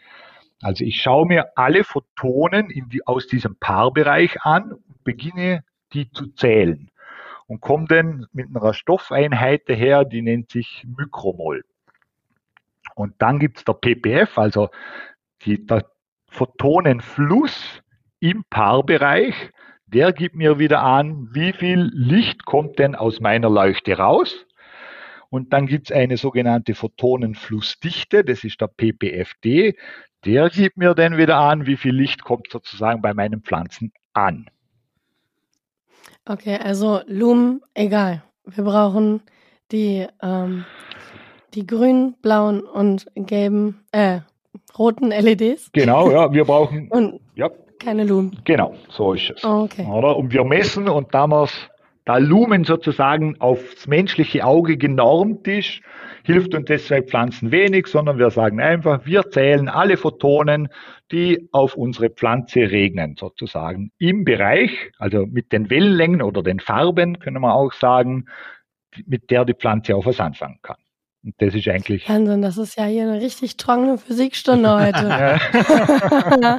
Also ich schaue mir alle Photonen die, aus diesem Paarbereich an und beginne die zu zählen und komme dann mit einer Stoffeinheit daher, die nennt sich Mikromol. Und dann gibt es der PPF, also die, der Photonenfluss im Paarbereich. Der gibt mir wieder an, wie viel Licht kommt denn aus meiner Leuchte raus. Und dann gibt es eine sogenannte Photonenflussdichte, das ist der PPFD. Der gibt mir dann wieder an, wie viel Licht kommt sozusagen bei meinen Pflanzen an. Okay, also Lumen, egal. Wir brauchen die ähm, die grünen, blauen und gelben, äh, roten LEDs. Genau, ja, wir brauchen und ja. keine Lumen. Genau, so ist es. Oh, okay. Oder? Und wir messen und damals, da Lumen sozusagen aufs menschliche Auge genormt ist, hilft uns deshalb Pflanzen wenig, sondern wir sagen einfach, wir zählen alle Photonen, die auf unsere Pflanze regnen, sozusagen im Bereich, also mit den Wellenlängen oder den Farben, können wir auch sagen, mit der die Pflanze auch was anfangen kann. Und das ist eigentlich. Wahnsinn, das ist ja hier eine richtig trockene Physikstunde heute.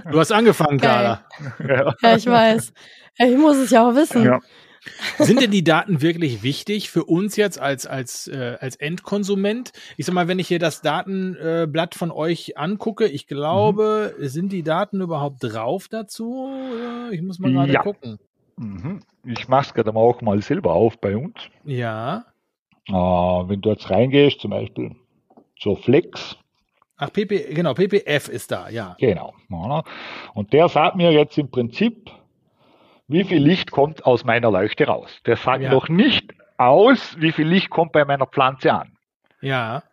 du hast angefangen, Carla. Ja. ja, ich weiß. Ich muss es ja auch wissen. Ja. Sind denn die Daten wirklich wichtig für uns jetzt als, als, äh, als Endkonsument? Ich sag mal, wenn ich hier das Datenblatt von euch angucke, ich glaube, mhm. sind die Daten überhaupt drauf dazu? Ich muss mal gerade ja. gucken. Mhm. Ich mache es gerade auch mal selber auf bei uns. Ja. Äh, wenn du jetzt reingehst, zum Beispiel zur Flex. Ach, PP, genau, PPF ist da, ja. Genau. Und der sagt mir jetzt im Prinzip, wie viel Licht kommt aus meiner Leuchte raus. Der sagt ja. noch nicht aus, wie viel Licht kommt bei meiner Pflanze an. Ja.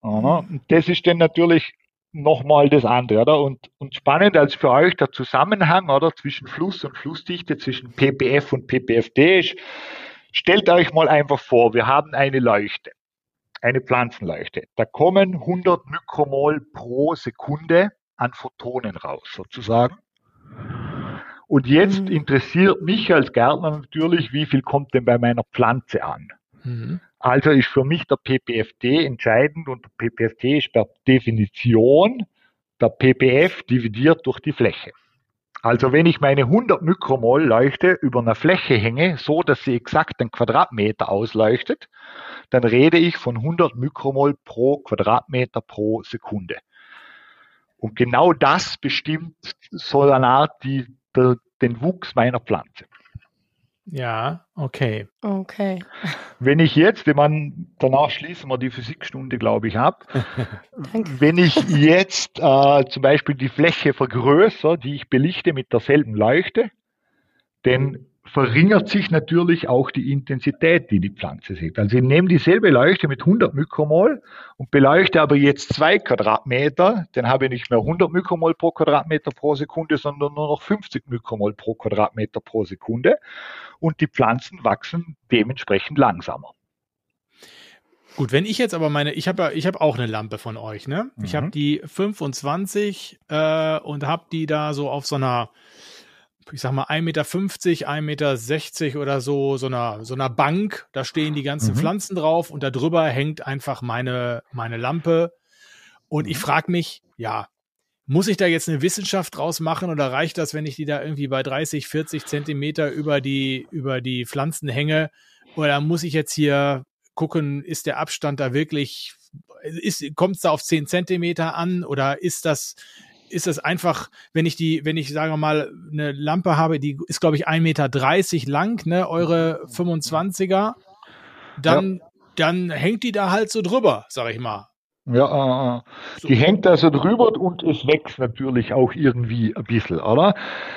Und das ist dann natürlich nochmal das andere, oder? Und, und spannend als für euch der Zusammenhang, oder? Zwischen Fluss und Flussdichte, zwischen PPF und PPFD ist, Stellt euch mal einfach vor, wir haben eine Leuchte, eine Pflanzenleuchte. Da kommen 100 Mikromol pro Sekunde an Photonen raus, sozusagen. Und jetzt mhm. interessiert mich als Gärtner natürlich, wie viel kommt denn bei meiner Pflanze an? Mhm. Also ist für mich der PPFD entscheidend und der PPFD ist per Definition der PPF dividiert durch die Fläche. Also wenn ich meine 100 Mikromol Leuchte über einer Fläche hänge, so dass sie exakt einen Quadratmeter ausleuchtet, dann rede ich von 100 Mikromol pro Quadratmeter pro Sekunde. Und genau das bestimmt so eine Art die, der, den Wuchs meiner Pflanze. Ja, okay. Okay. Wenn ich jetzt, wenn man, danach schließen wir die Physikstunde, glaube ich, ab. wenn ich jetzt äh, zum Beispiel die Fläche vergrößere, die ich belichte mit derselben Leuchte, dann verringert sich natürlich auch die Intensität, die die Pflanze sieht. Also ich nehme dieselbe Leuchte mit 100 Mikromol und beleuchte aber jetzt zwei Quadratmeter, dann habe ich nicht mehr 100 Mikromol pro Quadratmeter pro Sekunde, sondern nur noch 50 Mikromol pro Quadratmeter pro Sekunde und die Pflanzen wachsen dementsprechend langsamer. Gut, wenn ich jetzt aber meine, ich habe ich habe auch eine Lampe von euch, ne? Ich habe mhm. die 25 äh, und habe die da so auf so einer ich sag mal, 1,50 Meter, 1,60 Meter oder so, so einer, so einer Bank. Da stehen die ganzen mhm. Pflanzen drauf und da drüber hängt einfach meine, meine Lampe. Und ich mhm. frage mich, ja, muss ich da jetzt eine Wissenschaft draus machen oder reicht das, wenn ich die da irgendwie bei 30, 40 Zentimeter über die, über die Pflanzen hänge? Oder muss ich jetzt hier gucken, ist der Abstand da wirklich, kommt es da auf 10 Zentimeter an oder ist das, ist es einfach, wenn ich die, wenn ich, sagen wir mal, eine Lampe habe, die ist, glaube ich, 1,30 Meter lang, ne, eure 25er, dann, ja. dann hängt die da halt so drüber, sag ich mal. Ja, äh, so. die hängt da so drüber und es wächst natürlich auch irgendwie ein bisschen, oder?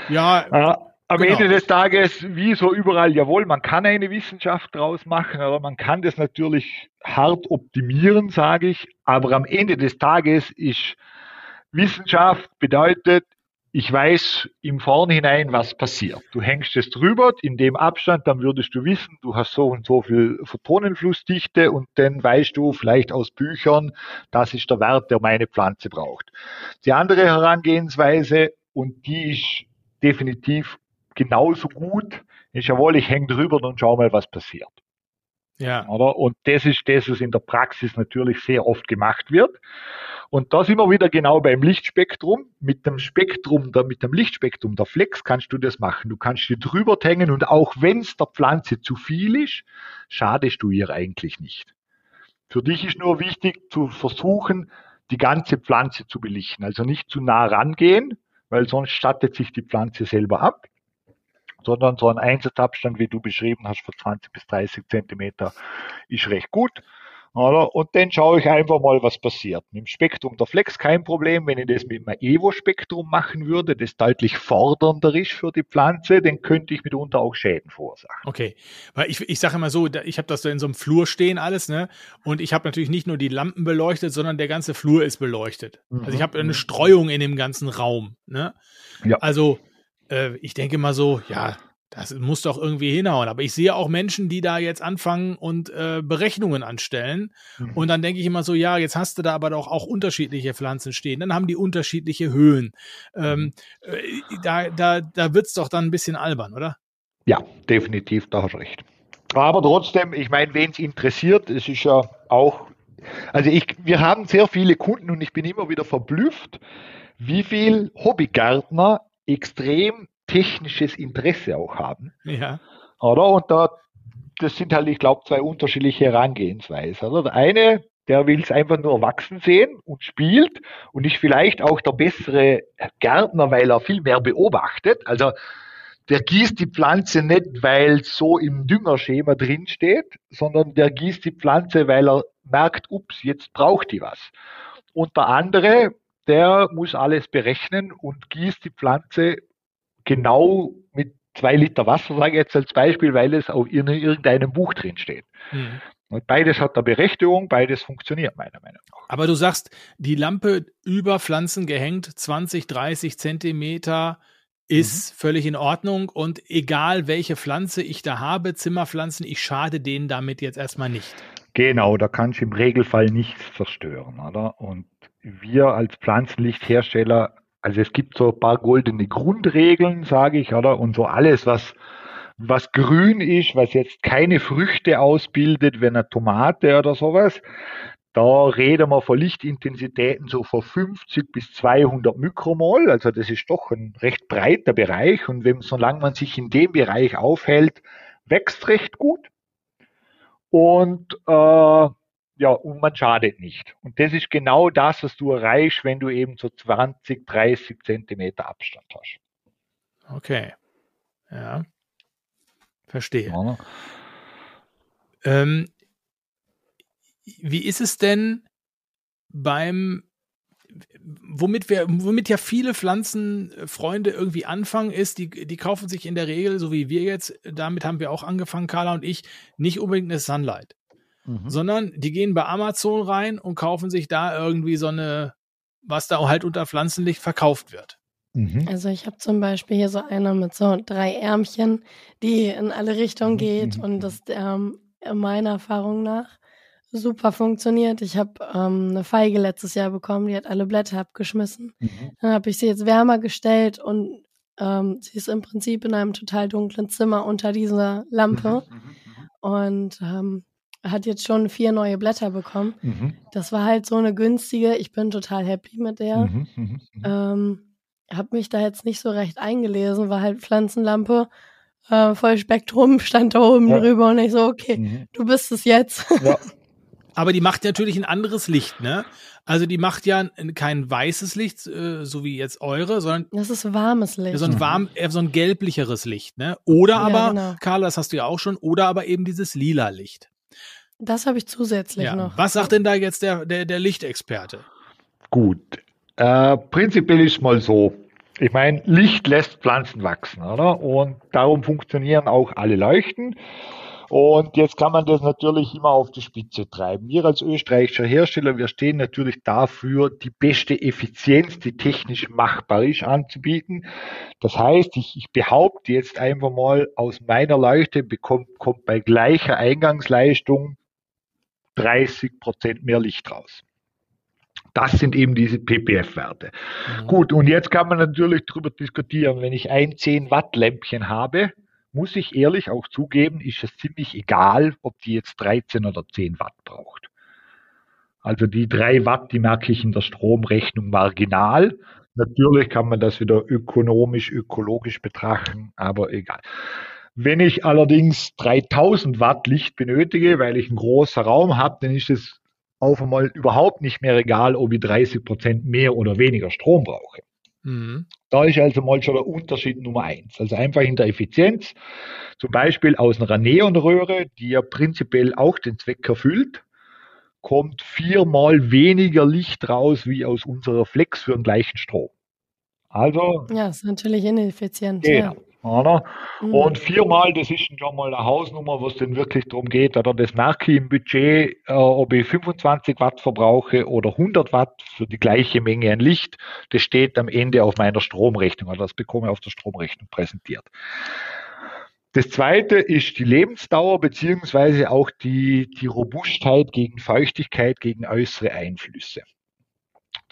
Ja. Äh, am genau. Ende des Tages, wie so überall, jawohl, man kann eine Wissenschaft draus machen, aber man kann das natürlich hart optimieren, sage ich. Aber am Ende des Tages ist Wissenschaft bedeutet, ich weiß im Vornhinein, was passiert. Du hängst es drüber, in dem Abstand, dann würdest du wissen, du hast so und so viel Photonenflussdichte und dann weißt du vielleicht aus Büchern, das ist der Wert, der meine Pflanze braucht. Die andere Herangehensweise, und die ist definitiv genauso gut, ist jawohl, ich hänge drüber und schau mal, was passiert. Ja. Oder? Und das ist das, was in der Praxis natürlich sehr oft gemacht wird. Und da sind wir wieder genau beim Lichtspektrum. Mit dem Spektrum, der, mit dem Lichtspektrum der Flex kannst du das machen. Du kannst die drüber hängen und auch wenn es der Pflanze zu viel ist, schadest du ihr eigentlich nicht. Für dich ist nur wichtig zu versuchen, die ganze Pflanze zu belichten. Also nicht zu nah rangehen, weil sonst stattet sich die Pflanze selber ab, sondern so ein Einsatzabstand, wie du beschrieben hast, von 20 bis 30 Zentimeter ist recht gut. Oder? Und dann schaue ich einfach mal, was passiert. Mit dem Spektrum der Flex kein Problem. Wenn ich das mit einem Evo-Spektrum machen würde, das deutlich fordernder ist für die Pflanze, dann könnte ich mitunter auch Schäden verursachen. Okay, weil ich, ich sage immer so, ich habe das so in so einem Flur stehen alles, ne? Und ich habe natürlich nicht nur die Lampen beleuchtet, sondern der ganze Flur ist beleuchtet. Mhm. Also ich habe eine mhm. Streuung in dem ganzen Raum, ne? Ja. Also äh, ich denke mal so, ja, das muss doch irgendwie hinhauen. Aber ich sehe auch Menschen, die da jetzt anfangen und äh, Berechnungen anstellen. Mhm. Und dann denke ich immer so, ja, jetzt hast du da aber doch auch unterschiedliche Pflanzen stehen. Dann haben die unterschiedliche Höhen. Ähm, mhm. äh, da da, da wird es doch dann ein bisschen albern, oder? Ja, definitiv, da hast du recht. Aber trotzdem, ich meine, wen es interessiert, es ist ja auch, also ich, wir haben sehr viele Kunden und ich bin immer wieder verblüfft, wie viel Hobbygärtner extrem technisches Interesse auch haben. Ja. Oder? Und da, das sind halt, ich glaube, zwei unterschiedliche Herangehensweisen. Oder? Der eine, der will es einfach nur wachsen sehen und spielt und ist vielleicht auch der bessere Gärtner, weil er viel mehr beobachtet. Also der gießt die Pflanze nicht, weil so im Düngerschema drin steht, sondern der gießt die Pflanze, weil er merkt, ups, jetzt braucht die was. Und der andere, der muss alles berechnen und gießt die Pflanze genau mit zwei Liter Wasser, sage ich jetzt als Beispiel, weil es auch in irgendeinem Buch drin steht. Mhm. Und beides hat eine Berechtigung, beides funktioniert meiner Meinung nach. Aber du sagst, die Lampe über Pflanzen gehängt, 20, 30 Zentimeter, ist mhm. völlig in Ordnung und egal welche Pflanze ich da habe, Zimmerpflanzen, ich schade denen damit jetzt erstmal nicht. Genau, da kannst du im Regelfall nichts zerstören, oder? Und wir als Pflanzenlichthersteller also es gibt so ein paar goldene Grundregeln, sage ich, oder? Und so alles, was, was grün ist, was jetzt keine Früchte ausbildet, wenn eine Tomate oder sowas, Da reden wir von Lichtintensitäten so von 50 bis 200 Mikromol. Also das ist doch ein recht breiter Bereich. Und wenn, solange man sich in dem Bereich aufhält, wächst recht gut. Und äh, ja, und man schadet nicht. Und das ist genau das, was du erreichst, wenn du eben so 20, 30 Zentimeter Abstand hast. Okay. Ja. Verstehe. Ja. Ähm, wie ist es denn beim, womit wir, womit ja viele Pflanzenfreunde irgendwie anfangen, ist, die, die kaufen sich in der Regel, so wie wir jetzt, damit haben wir auch angefangen, Carla und ich, nicht unbedingt eine Sunlight. Mhm. Sondern die gehen bei Amazon rein und kaufen sich da irgendwie so eine, was da halt unter Pflanzenlicht verkauft wird. Mhm. Also ich habe zum Beispiel hier so eine mit so drei Ärmchen, die in alle Richtungen mhm. geht mhm. und das ähm, meiner Erfahrung nach super funktioniert. Ich habe ähm, eine Feige letztes Jahr bekommen, die hat alle Blätter abgeschmissen. Mhm. Dann habe ich sie jetzt wärmer gestellt und ähm, sie ist im Prinzip in einem total dunklen Zimmer unter dieser Lampe mhm. mhm und ähm, hat jetzt schon vier neue Blätter bekommen. Mhm. Das war halt so eine günstige. Ich bin total happy mit der. Ähm, habe mich da jetzt nicht so recht eingelesen, war halt Pflanzenlampe, äh, Vollspektrum, stand da oben ja. drüber und ich so, okay, mhm. du bist es jetzt. Ja. Aber die macht natürlich ein anderes Licht, ne? Also die macht ja kein weißes Licht, äh, so wie jetzt eure, sondern das ist warmes Licht. So ein warm, eher so ein gelblicheres Licht, ne? Oder ja, aber, genau. Carla, das hast du ja auch schon, oder aber eben dieses lila Licht. Das habe ich zusätzlich ja. noch. Was sagt denn da jetzt der, der, der Lichtexperte? Gut. Äh, prinzipiell ist mal so. Ich meine, Licht lässt Pflanzen wachsen, oder? Und darum funktionieren auch alle Leuchten. Und jetzt kann man das natürlich immer auf die Spitze treiben. Wir als österreichischer Hersteller, wir stehen natürlich dafür, die beste Effizienz, die technisch machbar ist, anzubieten. Das heißt, ich, ich behaupte jetzt einfach mal, aus meiner Leuchte bekommt, kommt bei gleicher Eingangsleistung 30 Prozent mehr Licht raus. Das sind eben diese ppf-Werte. Mhm. Gut, und jetzt kann man natürlich darüber diskutieren, wenn ich ein 10 Watt Lämpchen habe, muss ich ehrlich auch zugeben, ist es ziemlich egal, ob die jetzt 13 oder 10 Watt braucht. Also die 3 Watt, die merke ich in der Stromrechnung marginal. Natürlich kann man das wieder ökonomisch, ökologisch betrachten, aber egal. Wenn ich allerdings 3000 Watt Licht benötige, weil ich einen großen Raum habe, dann ist es auf einmal überhaupt nicht mehr egal, ob ich 30 Prozent mehr oder weniger Strom brauche. Mhm. Da ist also mal schon der Unterschied Nummer eins. Also einfach in der Effizienz, zum Beispiel aus einer Neonröhre, die ja prinzipiell auch den Zweck erfüllt, kommt viermal weniger Licht raus wie aus unserer Flex für den gleichen Strom. Also. Ja, ist natürlich ineffizient. Genau. Ja. Oder? Mhm. Und viermal, das ist schon mal eine Hausnummer, wo es denn wirklich darum geht, oder das merke ich im Budget, äh, ob ich 25 Watt verbrauche oder 100 Watt für die gleiche Menge an Licht. Das steht am Ende auf meiner Stromrechnung, oder das bekomme ich auf der Stromrechnung präsentiert. Das zweite ist die Lebensdauer beziehungsweise auch die, die Robustheit gegen Feuchtigkeit, gegen äußere Einflüsse.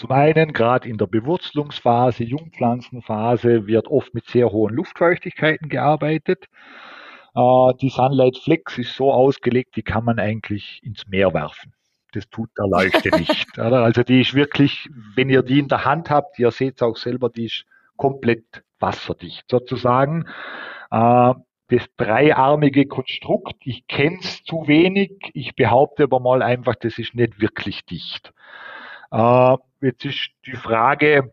Zum einen, gerade in der Bewurzelungsphase, Jungpflanzenphase, wird oft mit sehr hohen Luftfeuchtigkeiten gearbeitet. Äh, die Sunlight Flex ist so ausgelegt, die kann man eigentlich ins Meer werfen. Das tut der Leuchte nicht. Also die ist wirklich, wenn ihr die in der Hand habt, ihr seht es auch selber, die ist komplett wasserdicht sozusagen. Äh, das dreiarmige Konstrukt, ich kenne es zu wenig, ich behaupte aber mal einfach, das ist nicht wirklich dicht. Äh, jetzt ist die Frage,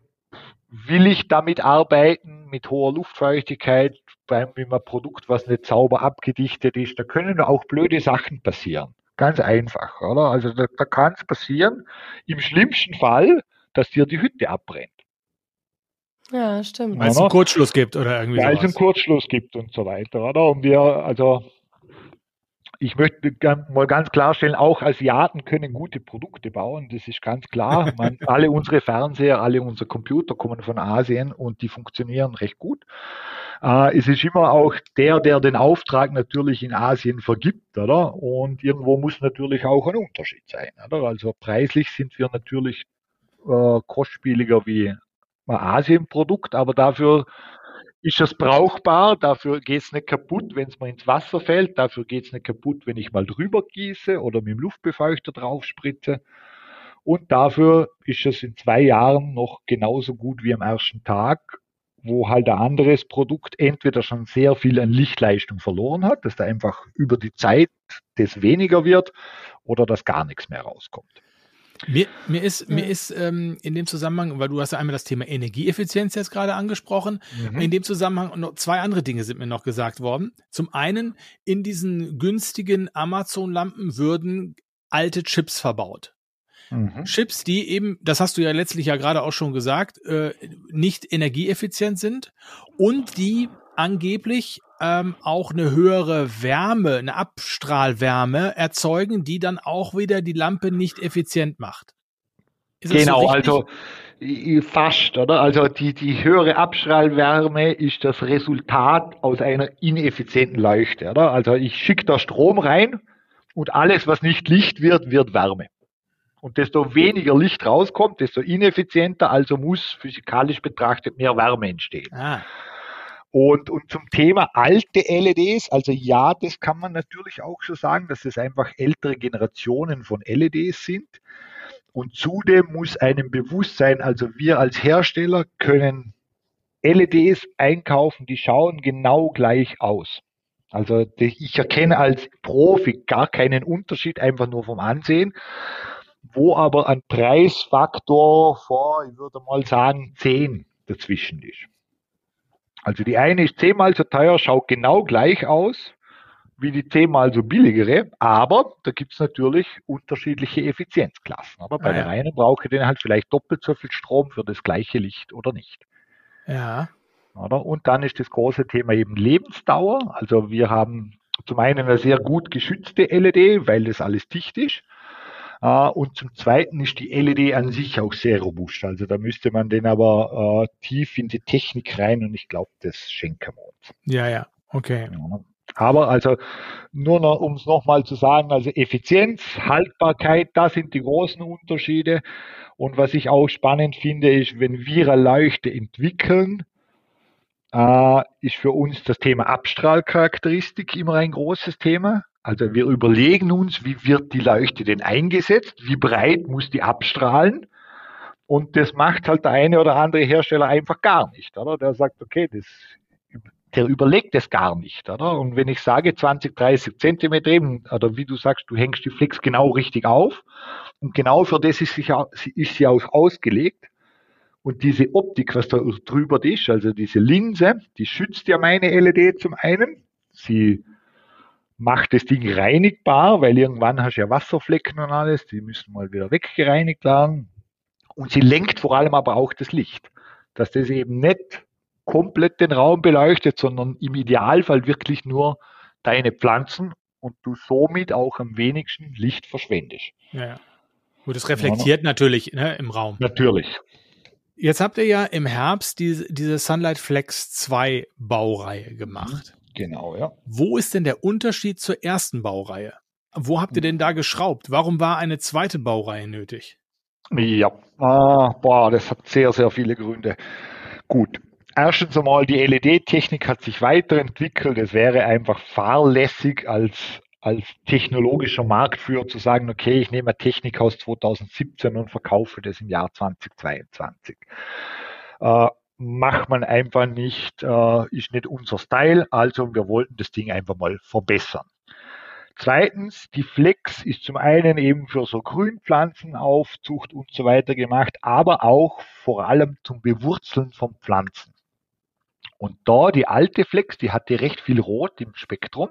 will ich damit arbeiten mit hoher Luftfeuchtigkeit beim einem Produkt, was nicht sauber abgedichtet ist? Da können auch blöde Sachen passieren. Ganz einfach, oder? Also da, da kann es passieren, im schlimmsten Fall, dass dir die Hütte abbrennt. Ja, stimmt. Weil es einen Kurzschluss gibt oder irgendwie Weil es einen Kurzschluss gibt und so weiter, oder? Und wir, also ich möchte mal ganz klarstellen, auch Asiaten können gute Produkte bauen, das ist ganz klar. Man, alle unsere Fernseher, alle unsere Computer kommen von Asien und die funktionieren recht gut. Äh, es ist immer auch der, der den Auftrag natürlich in Asien vergibt, oder? Und irgendwo muss natürlich auch ein Unterschied sein, oder? Also preislich sind wir natürlich äh, kostspieliger wie ein Asienprodukt, aber dafür ist es brauchbar, dafür geht es nicht kaputt, wenn es mal ins Wasser fällt, dafür geht es nicht kaputt, wenn ich mal drüber gieße oder mit dem Luftbefeuchter drauf spritze. Und dafür ist es in zwei Jahren noch genauso gut wie am ersten Tag, wo halt ein anderes Produkt entweder schon sehr viel an Lichtleistung verloren hat, dass da einfach über die Zeit das weniger wird oder dass gar nichts mehr rauskommt. Mir, mir ist, mir ist ähm, in dem Zusammenhang, weil du hast ja einmal das Thema Energieeffizienz jetzt gerade angesprochen, mhm. in dem Zusammenhang noch zwei andere Dinge sind mir noch gesagt worden. Zum einen, in diesen günstigen Amazon-Lampen würden alte Chips verbaut. Mhm. Chips, die eben, das hast du ja letztlich ja gerade auch schon gesagt, äh, nicht energieeffizient sind und die angeblich ähm, auch eine höhere Wärme, eine Abstrahlwärme erzeugen, die dann auch wieder die Lampe nicht effizient macht. genau, so also fast, oder? Also die, die höhere Abstrahlwärme ist das Resultat aus einer ineffizienten Leuchte, oder? Also ich schicke da Strom rein und alles, was nicht Licht wird, wird Wärme. Und desto weniger Licht rauskommt, desto ineffizienter, also muss physikalisch betrachtet mehr Wärme entstehen. Ah. Und, und zum Thema alte LEDs, also ja, das kann man natürlich auch so sagen, dass es einfach ältere Generationen von LEDs sind. Und zudem muss einem bewusst sein, also wir als Hersteller können LEDs einkaufen, die schauen genau gleich aus. Also ich erkenne als Profi gar keinen Unterschied, einfach nur vom Ansehen, wo aber ein Preisfaktor vor, ich würde mal sagen, 10 dazwischen ist. Also die eine ist zehnmal so teuer, schaut genau gleich aus wie die zehnmal so billigere, aber da gibt es natürlich unterschiedliche Effizienzklassen. Aber bei ah, der einen brauche ich den halt vielleicht doppelt so viel Strom für das gleiche Licht oder nicht. Ja. Oder? Und dann ist das große Thema eben Lebensdauer. Also wir haben zum einen eine sehr gut geschützte LED, weil das alles dicht ist. Uh, und zum Zweiten ist die LED an sich auch sehr robust. Also da müsste man den aber uh, tief in die Technik rein und ich glaube, das schenken wir uns. Ja, ja, okay. Ja. Aber also nur noch, um es nochmal zu sagen, also Effizienz, Haltbarkeit, das sind die großen Unterschiede. Und was ich auch spannend finde, ist, wenn wir eine Leuchte entwickeln, äh, ist für uns das Thema Abstrahlcharakteristik immer ein großes Thema. Also wir überlegen uns, wie wird die Leuchte denn eingesetzt, wie breit muss die abstrahlen. Und das macht halt der eine oder andere Hersteller einfach gar nicht, oder? Der sagt, okay, das, der überlegt das gar nicht, oder? Und wenn ich sage 20, 30 Zentimeter eben, oder wie du sagst, du hängst die Flex genau richtig auf, und genau für das ist sie, ist sie auch ausgelegt. Und diese Optik, was da drüber ist, also diese Linse, die schützt ja meine LED zum einen. Sie macht das Ding reinigbar, weil irgendwann hast du ja Wasserflecken und alles, die müssen mal wieder weggereinigt werden. Und sie lenkt vor allem aber auch das Licht, dass das eben nicht komplett den Raum beleuchtet, sondern im Idealfall wirklich nur deine Pflanzen und du somit auch am wenigsten Licht verschwendest. Ja. Gut, das reflektiert ja. natürlich ne, im Raum. Natürlich. Jetzt habt ihr ja im Herbst diese, diese Sunlight Flex 2 Baureihe gemacht. Genau, ja. Wo ist denn der Unterschied zur ersten Baureihe? Wo habt ihr denn da geschraubt? Warum war eine zweite Baureihe nötig? Ja, ah, boah, das hat sehr, sehr viele Gründe. Gut. Erstens einmal, die LED-Technik hat sich weiterentwickelt. Es wäre einfach fahrlässig als, als technologischer Marktführer zu sagen, okay, ich nehme eine Technik aus 2017 und verkaufe das im Jahr 2022. Äh, macht man einfach nicht, äh, ist nicht unser Style, also wir wollten das Ding einfach mal verbessern. Zweitens, die Flex ist zum einen eben für so Grünpflanzenaufzucht und so weiter gemacht, aber auch vor allem zum Bewurzeln von Pflanzen. Und da die alte Flex, die hatte recht viel Rot im Spektrum.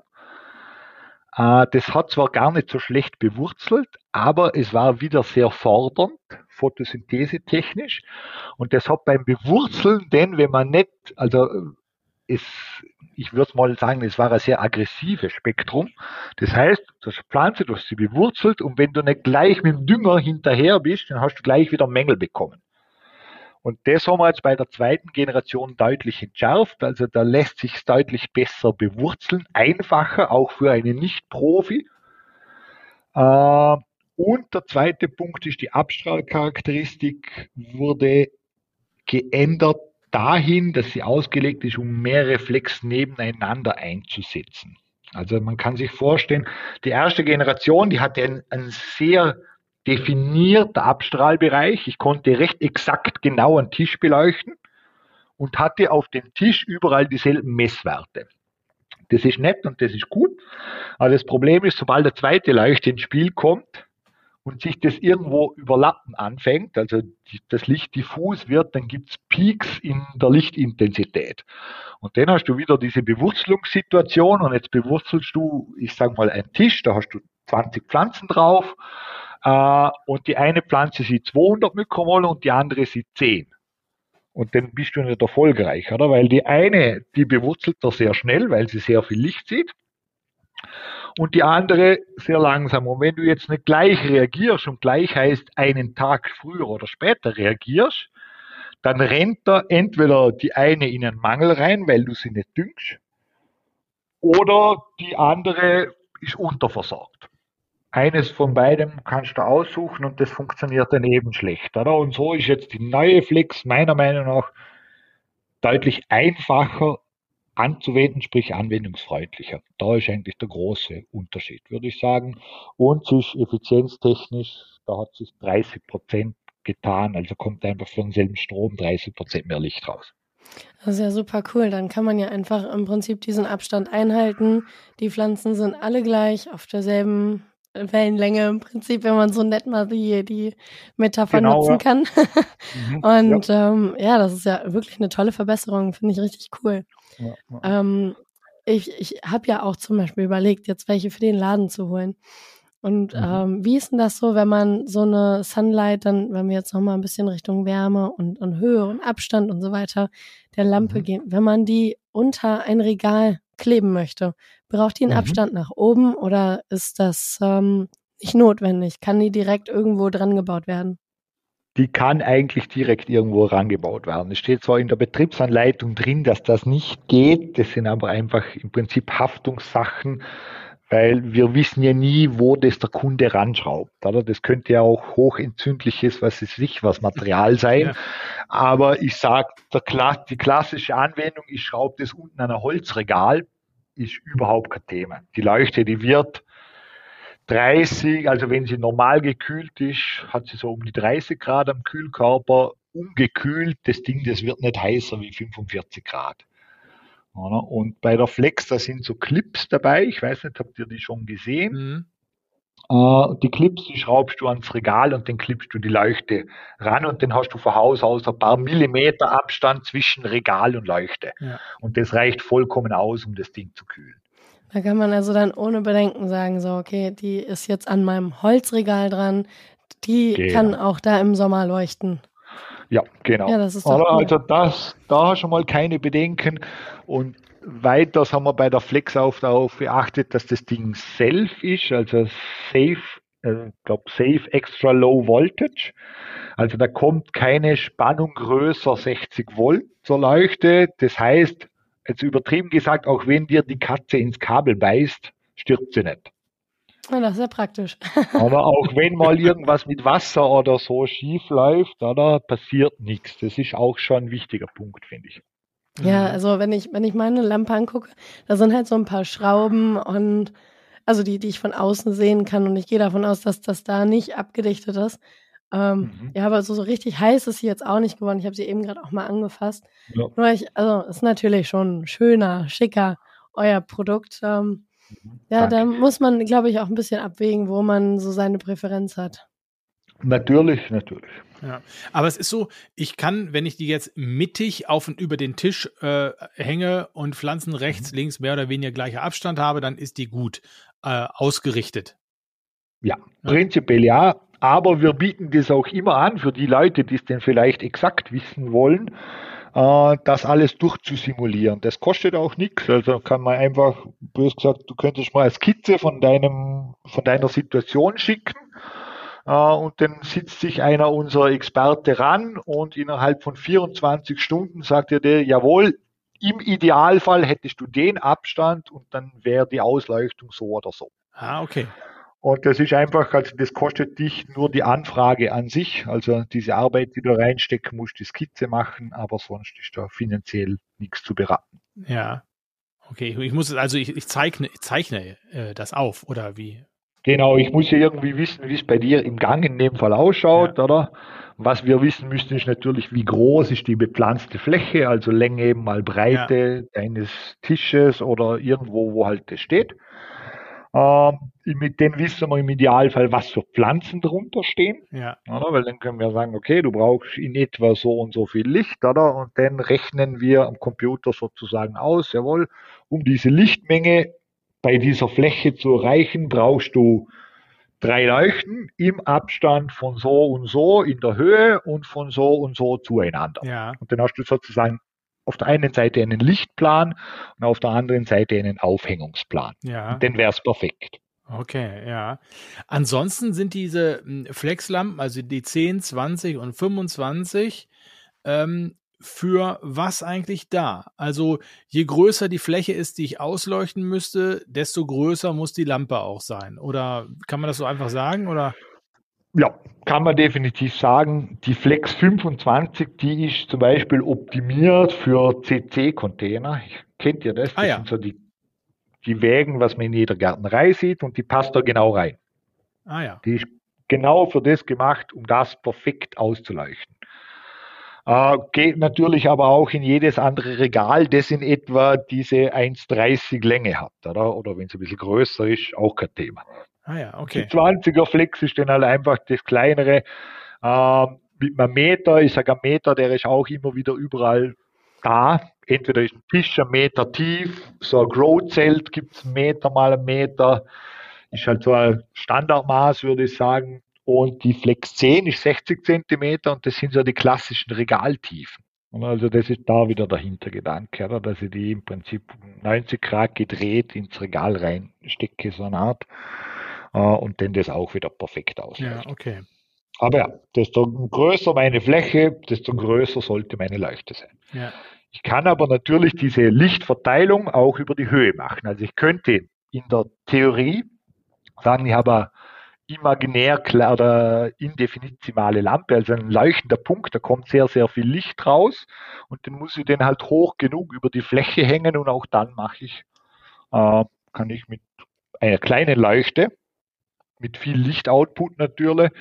Äh, das hat zwar gar nicht so schlecht bewurzelt, aber es war wieder sehr fordernd, photosynthese technisch. Und das hat beim Bewurzeln, denn wenn man nicht, also es, ich würde mal sagen, es war ein sehr aggressives Spektrum. Das heißt, das Pflanze, du hast sie bewurzelt und wenn du nicht gleich mit dem Dünger hinterher bist, dann hast du gleich wieder Mängel bekommen. Und das haben wir jetzt bei der zweiten Generation deutlich entschärft. Also da lässt sich deutlich besser bewurzeln, einfacher, auch für einen Nicht-Profi. Äh, und der zweite Punkt ist, die Abstrahlcharakteristik wurde geändert dahin, dass sie ausgelegt ist, um mehrere Flex nebeneinander einzusetzen. Also man kann sich vorstellen, die erste Generation, die hatte einen, einen sehr definierter Abstrahlbereich. Ich konnte recht exakt genau einen Tisch beleuchten und hatte auf dem Tisch überall dieselben Messwerte. Das ist nett und das ist gut. Aber das Problem ist, sobald der zweite Leuchte ins Spiel kommt, und sich das irgendwo überlappen anfängt, also das Licht diffus wird, dann gibt es Peaks in der Lichtintensität. Und dann hast du wieder diese Bewurzelungssituation und jetzt bewurzelst du, ich sage mal, einen Tisch, da hast du 20 Pflanzen drauf äh, und die eine Pflanze sieht 200 Mikromol und die andere sieht 10. Und dann bist du nicht erfolgreich, oder? Weil die eine, die bewurzelt er sehr schnell, weil sie sehr viel Licht sieht und die andere sehr langsam. Und wenn du jetzt nicht gleich reagierst und gleich heißt einen Tag früher oder später reagierst, dann rennt da entweder die eine in einen Mangel rein, weil du sie nicht düngst, oder die andere ist unterversorgt. Eines von beidem kannst du aussuchen und das funktioniert dann eben schlecht, oder? Und so ist jetzt die neue Flex meiner Meinung nach deutlich einfacher anzuwenden, sprich anwendungsfreundlicher. Da ist eigentlich der große Unterschied, würde ich sagen. Und sich effizienztechnisch, da hat sich 30 Prozent getan, also kommt einfach für denselben Strom 30 Prozent mehr Licht raus. Das ist ja super cool. Dann kann man ja einfach im Prinzip diesen Abstand einhalten. Die Pflanzen sind alle gleich auf derselben Wellenlänge im Prinzip, wenn man so nett mal die, die Metapher genau, nutzen kann. mhm, Und ja. Ähm, ja, das ist ja wirklich eine tolle Verbesserung, finde ich richtig cool. Ja, ja. Ähm, ich ich habe ja auch zum Beispiel überlegt, jetzt welche für den Laden zu holen. Und mhm. ähm, wie ist denn das so, wenn man so eine Sunlight, dann, wenn wir jetzt nochmal ein bisschen Richtung Wärme und, und Höhe und Abstand und so weiter der Lampe mhm. gehen, wenn man die unter ein Regal kleben möchte, braucht die einen mhm. Abstand nach oben oder ist das ähm, nicht notwendig? Kann die direkt irgendwo dran gebaut werden? die kann eigentlich direkt irgendwo rangebaut werden. Es steht zwar in der Betriebsanleitung drin, dass das nicht geht, das sind aber einfach im Prinzip Haftungssachen, weil wir wissen ja nie, wo das der Kunde ranschraubt. Oder? Das könnte ja auch hochentzündliches, was ist nicht, was Material sein. Ja. Aber ich sage, die klassische Anwendung, ich schraube das unten an ein Holzregal, ist überhaupt kein Thema. Die Leuchte, die wird 30, also wenn sie normal gekühlt ist, hat sie so um die 30 Grad am Kühlkörper. Ungekühlt, das Ding, das wird nicht heißer wie 45 Grad. Und bei der Flex, da sind so Clips dabei. Ich weiß nicht, habt ihr die schon gesehen? Mhm. Uh, die Clips, die schraubst du ans Regal und dann klippst du die Leuchte ran und dann hast du von Haus aus ein paar Millimeter Abstand zwischen Regal und Leuchte. Ja. Und das reicht vollkommen aus, um das Ding zu kühlen. Da kann man also dann ohne Bedenken sagen, so, okay, die ist jetzt an meinem Holzregal dran, die genau. kann auch da im Sommer leuchten. Ja, genau. Ja, das ist doch cool. Also das, da schon mal keine Bedenken. Und weiters haben wir bei der Flex auch darauf geachtet, dass das Ding safe ist, also safe, äh, glaube safe extra low voltage. Also da kommt keine Spannung größer 60 Volt zur Leuchte. Das heißt, jetzt übertrieben gesagt, auch wenn dir die Katze ins Kabel beißt, stirbt sie nicht. Ja, das ist ja praktisch. Aber auch wenn mal irgendwas mit Wasser oder so schief läuft, oder passiert nichts. Das ist auch schon ein wichtiger Punkt, finde ich. Ja, also wenn ich, wenn ich meine Lampe angucke, da sind halt so ein paar Schrauben und also die, die ich von außen sehen kann und ich gehe davon aus, dass das da nicht abgedichtet ist. Ähm, mhm. Ja, aber so, so richtig heiß ist sie jetzt auch nicht geworden. Ich habe sie eben gerade auch mal angefasst. Ja. Nur ich, also ist natürlich schon schöner, schicker, euer Produkt. Ähm, mhm. ja, da muss man, glaube ich, auch ein bisschen abwägen, wo man so seine Präferenz hat. Natürlich, natürlich. Ja, aber es ist so, ich kann, wenn ich die jetzt mittig auf und über den Tisch äh, hänge und Pflanzen rechts, mhm. links mehr oder weniger gleicher Abstand habe, dann ist die gut äh, ausgerichtet. Ja, ja, prinzipiell ja, aber wir bieten das auch immer an für die Leute, die es denn vielleicht exakt wissen wollen, das alles durchzusimulieren. Das kostet auch nichts, also kann man einfach, bös gesagt, du könntest mal eine Skizze von deinem, von deiner Situation schicken äh, und dann sitzt sich einer unserer Experte ran und innerhalb von 24 Stunden sagt er dir, jawohl, im Idealfall hättest du den Abstand und dann wäre die Ausleuchtung so oder so. Ah, okay. Und das ist einfach, also das kostet dich nur die Anfrage an sich, also diese Arbeit, die du reinstecken musst, die Skizze machen, aber sonst ist da finanziell nichts zu beraten. Ja. Okay, ich muss also ich, ich zeichne, ich zeichne äh, das auf, oder wie? Genau, ich muss ja irgendwie wissen, wie es bei dir im Gang in dem Fall ausschaut, ja. oder? Was wir wissen müssen, ist natürlich, wie groß ist die bepflanzte Fläche, also Länge mal Breite ja. deines Tisches oder irgendwo, wo halt das steht. Ähm, mit denen wissen wir im Idealfall, was für Pflanzen drunter stehen. Ja. Oder? Weil dann können wir sagen, okay, du brauchst in etwa so und so viel Licht, oder? Und dann rechnen wir am Computer sozusagen aus, jawohl, um diese Lichtmenge bei dieser Fläche zu erreichen, brauchst du drei Leuchten im Abstand von so und so in der Höhe und von so und so zueinander. Ja. Und dann hast du sozusagen auf der einen Seite einen Lichtplan und auf der anderen Seite einen Aufhängungsplan. Ja. Und dann wäre es perfekt. Okay, ja. Ansonsten sind diese hm, Flexlampen, also die 10, 20 und 25, ähm, für was eigentlich da? Also je größer die Fläche ist, die ich ausleuchten müsste, desto größer muss die Lampe auch sein. Oder kann man das so einfach sagen? Oder? Ja, kann man definitiv sagen. Die Flex 25, die ist zum Beispiel optimiert für CC-Container. Kennt ihr das? Das ah, ja. sind so die, die Wägen, was man in jeder Gärtnerei sieht und die passt da genau rein. Ah ja. Die ist genau für das gemacht, um das perfekt auszuleuchten. Äh, geht natürlich aber auch in jedes andere Regal, das in etwa diese 1,30 Länge hat, oder? Oder wenn es ein bisschen größer ist, auch kein Thema. Ah ja, okay. Die 20er Flex ist dann halt einfach das kleinere. Äh, mit einem Meter, ich sage ein Meter, der ist auch immer wieder überall da. Entweder ist ein Tisch ein Meter tief, so ein Grow-Zelt gibt es einen Meter mal einen Meter. Ist halt so ein Standardmaß, würde ich sagen. Und die Flex 10 ist 60 Zentimeter und das sind so die klassischen Regaltiefen. Und also das ist da wieder der Hintergedanke, oder? dass ich die im Prinzip 90 Grad gedreht ins Regal reinstecke, so eine Art, äh, und dann das auch wieder perfekt ausleuchtet. Ja, okay. Aber ja, desto größer meine Fläche, desto größer sollte meine Leuchte sein. Ja. Ich kann aber natürlich diese Lichtverteilung auch über die Höhe machen. Also ich könnte in der Theorie sagen, ich habe eine imaginär oder indefinizimale Lampe, also ein leuchtender Punkt, da kommt sehr, sehr viel Licht raus und dann muss ich den halt hoch genug über die Fläche hängen und auch dann mache ich, äh, kann ich mit einer kleinen Leuchte, mit viel Lichtoutput natürlich,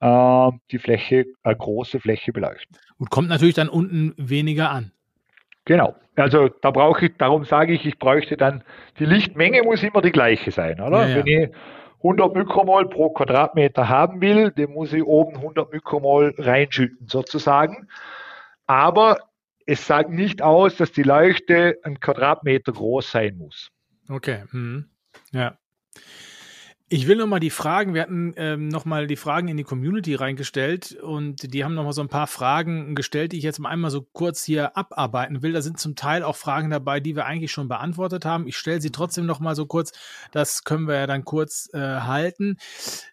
äh, die Fläche, eine große Fläche beleuchten. Und kommt natürlich dann unten weniger an. Genau. Also da brauche ich, darum sage ich, ich bräuchte dann, die Lichtmenge muss immer die gleiche sein, oder? Ja, ja. Wenn ich 100 Mikromol pro Quadratmeter haben will, den muss ich oben 100 Mikromol reinschütten sozusagen. Aber es sagt nicht aus, dass die Leuchte ein Quadratmeter groß sein muss. Okay. Mhm. Ja. Ich will nochmal die Fragen, wir hatten ähm, nochmal die Fragen in die Community reingestellt und die haben nochmal so ein paar Fragen gestellt, die ich jetzt mal einmal so kurz hier abarbeiten will. Da sind zum Teil auch Fragen dabei, die wir eigentlich schon beantwortet haben. Ich stelle sie trotzdem nochmal so kurz, das können wir ja dann kurz äh, halten.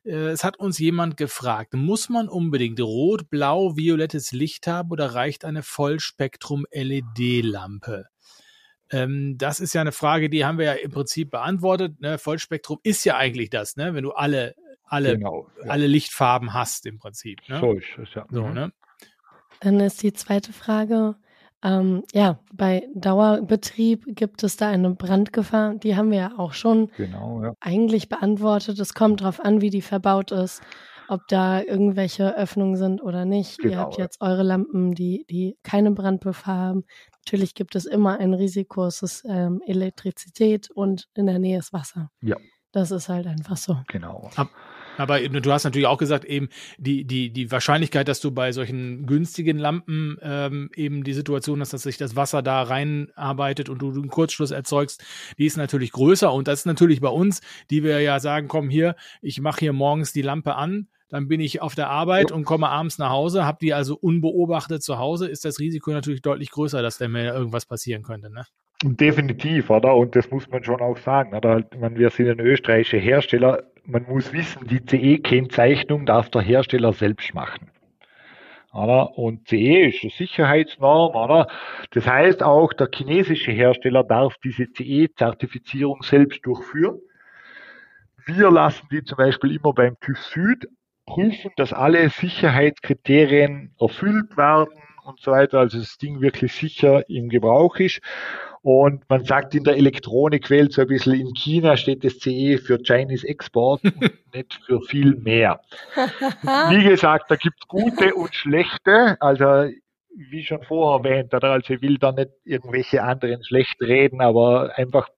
Äh, es hat uns jemand gefragt, muss man unbedingt rot, blau, violettes Licht haben oder reicht eine Vollspektrum-LED-Lampe? Ähm, das ist ja eine Frage, die haben wir ja im Prinzip beantwortet. Ne? Vollspektrum ist ja eigentlich das, ne? wenn du alle, alle, genau, ja. alle Lichtfarben hast im Prinzip. Ne? So ist es, ja. So, mhm. ne? Dann ist die zweite Frage, ähm, ja, bei Dauerbetrieb gibt es da eine Brandgefahr. Die haben wir ja auch schon genau, ja. eigentlich beantwortet. Es kommt darauf an, wie die verbaut ist, ob da irgendwelche Öffnungen sind oder nicht. Genau, Ihr habt jetzt eure Lampen, die, die keine Brandgefahr haben. Natürlich gibt es immer ein Risiko, es ist ähm, Elektrizität und in der Nähe ist Wasser. Ja. Das ist halt einfach so. Genau. Aber du hast natürlich auch gesagt, eben die, die, die Wahrscheinlichkeit, dass du bei solchen günstigen Lampen ähm, eben die Situation hast, dass sich das Wasser da reinarbeitet und du einen Kurzschluss erzeugst, die ist natürlich größer. Und das ist natürlich bei uns, die wir ja sagen, komm hier, ich mache hier morgens die Lampe an, dann bin ich auf der Arbeit ja. und komme abends nach Hause, habe die also unbeobachtet zu Hause, ist das Risiko natürlich deutlich größer, dass da mir irgendwas passieren könnte. Ne? Definitiv, oder? Und das muss man schon auch sagen. Oder? Meine, wir sind ein österreichischer Hersteller. Man muss wissen, die CE-Kennzeichnung darf der Hersteller selbst machen. Oder? Und CE ist eine Sicherheitsnorm, oder? Das heißt, auch der chinesische Hersteller darf diese CE-Zertifizierung selbst durchführen. wir lassen die zum Beispiel immer beim TÜV Süd prüfen, dass alle Sicherheitskriterien erfüllt werden und so weiter, also das Ding wirklich sicher im Gebrauch ist. Und man sagt in der Elektronikwelt so ein bisschen, in China steht das CE für Chinese Export und nicht für viel mehr. Wie gesagt, da gibt es gute und schlechte. Also wie schon vorher erwähnt, oder? also ich will da nicht irgendwelche anderen schlecht reden, aber einfach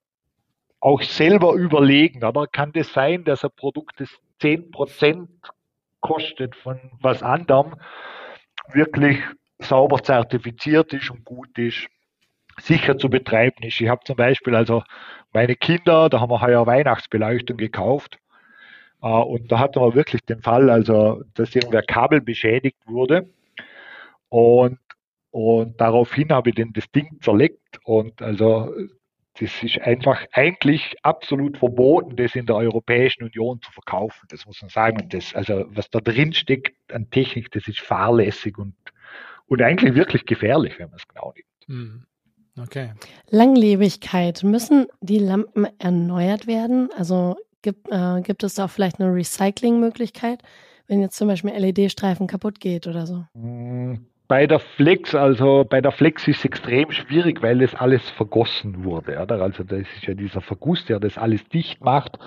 auch selber überlegen, oder kann das sein, dass ein Produkt das 10% kostet von was anderem, wirklich sauber zertifiziert ist und gut ist sicher zu betreiben ist. Ich habe zum Beispiel also meine Kinder, da haben wir heuer Weihnachtsbeleuchtung gekauft. Äh, und da hatten wir wirklich den Fall, also dass irgendwer Kabel beschädigt wurde. Und, und daraufhin habe ich den, das Ding zerlegt. Und also das ist einfach eigentlich absolut verboten, das in der Europäischen Union zu verkaufen. Das muss man sagen. Und das, also was da drin steckt an Technik, das ist fahrlässig und, und eigentlich wirklich gefährlich, wenn man es genau nimmt. Mhm. Okay. Langlebigkeit. Müssen die Lampen erneuert werden? Also gibt, äh, gibt es da auch vielleicht eine Recyclingmöglichkeit, wenn jetzt zum Beispiel LED-Streifen kaputt geht oder so? Bei der Flex, also bei der Flex ist es extrem schwierig, weil das alles vergossen wurde. Oder? Also das ist ja dieser Verguss, der das alles dicht macht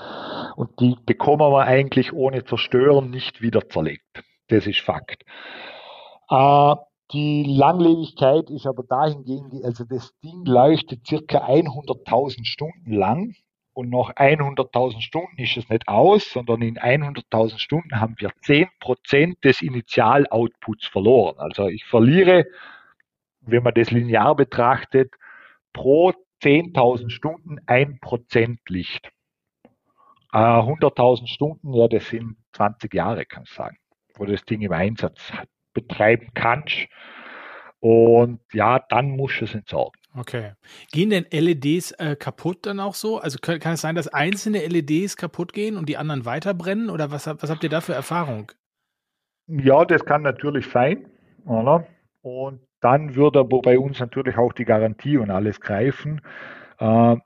und die bekommen wir eigentlich ohne Zerstören nicht wieder zerlegt. Das ist Fakt. Äh, die Langlebigkeit ist aber dahingehend, also das Ding leuchtet circa 100.000 Stunden lang und nach 100.000 Stunden ist es nicht aus, sondern in 100.000 Stunden haben wir 10% des Initial-Outputs verloren. Also ich verliere, wenn man das linear betrachtet, pro 10.000 Stunden 1% Licht. Äh, 100.000 Stunden, ja, das sind 20 Jahre, kann ich sagen, wo das Ding im Einsatz betreiben kannst. Und ja, dann musst du es entsorgen. Okay. Gehen denn LEDs äh, kaputt dann auch so? Also kann, kann, es sein, dass einzelne LEDs kaputt gehen und die anderen weiterbrennen? Oder was, was habt ihr da für Erfahrung? Ja, das kann natürlich sein. Oder? Und dann würde bei uns natürlich auch die Garantie und alles greifen. Äh,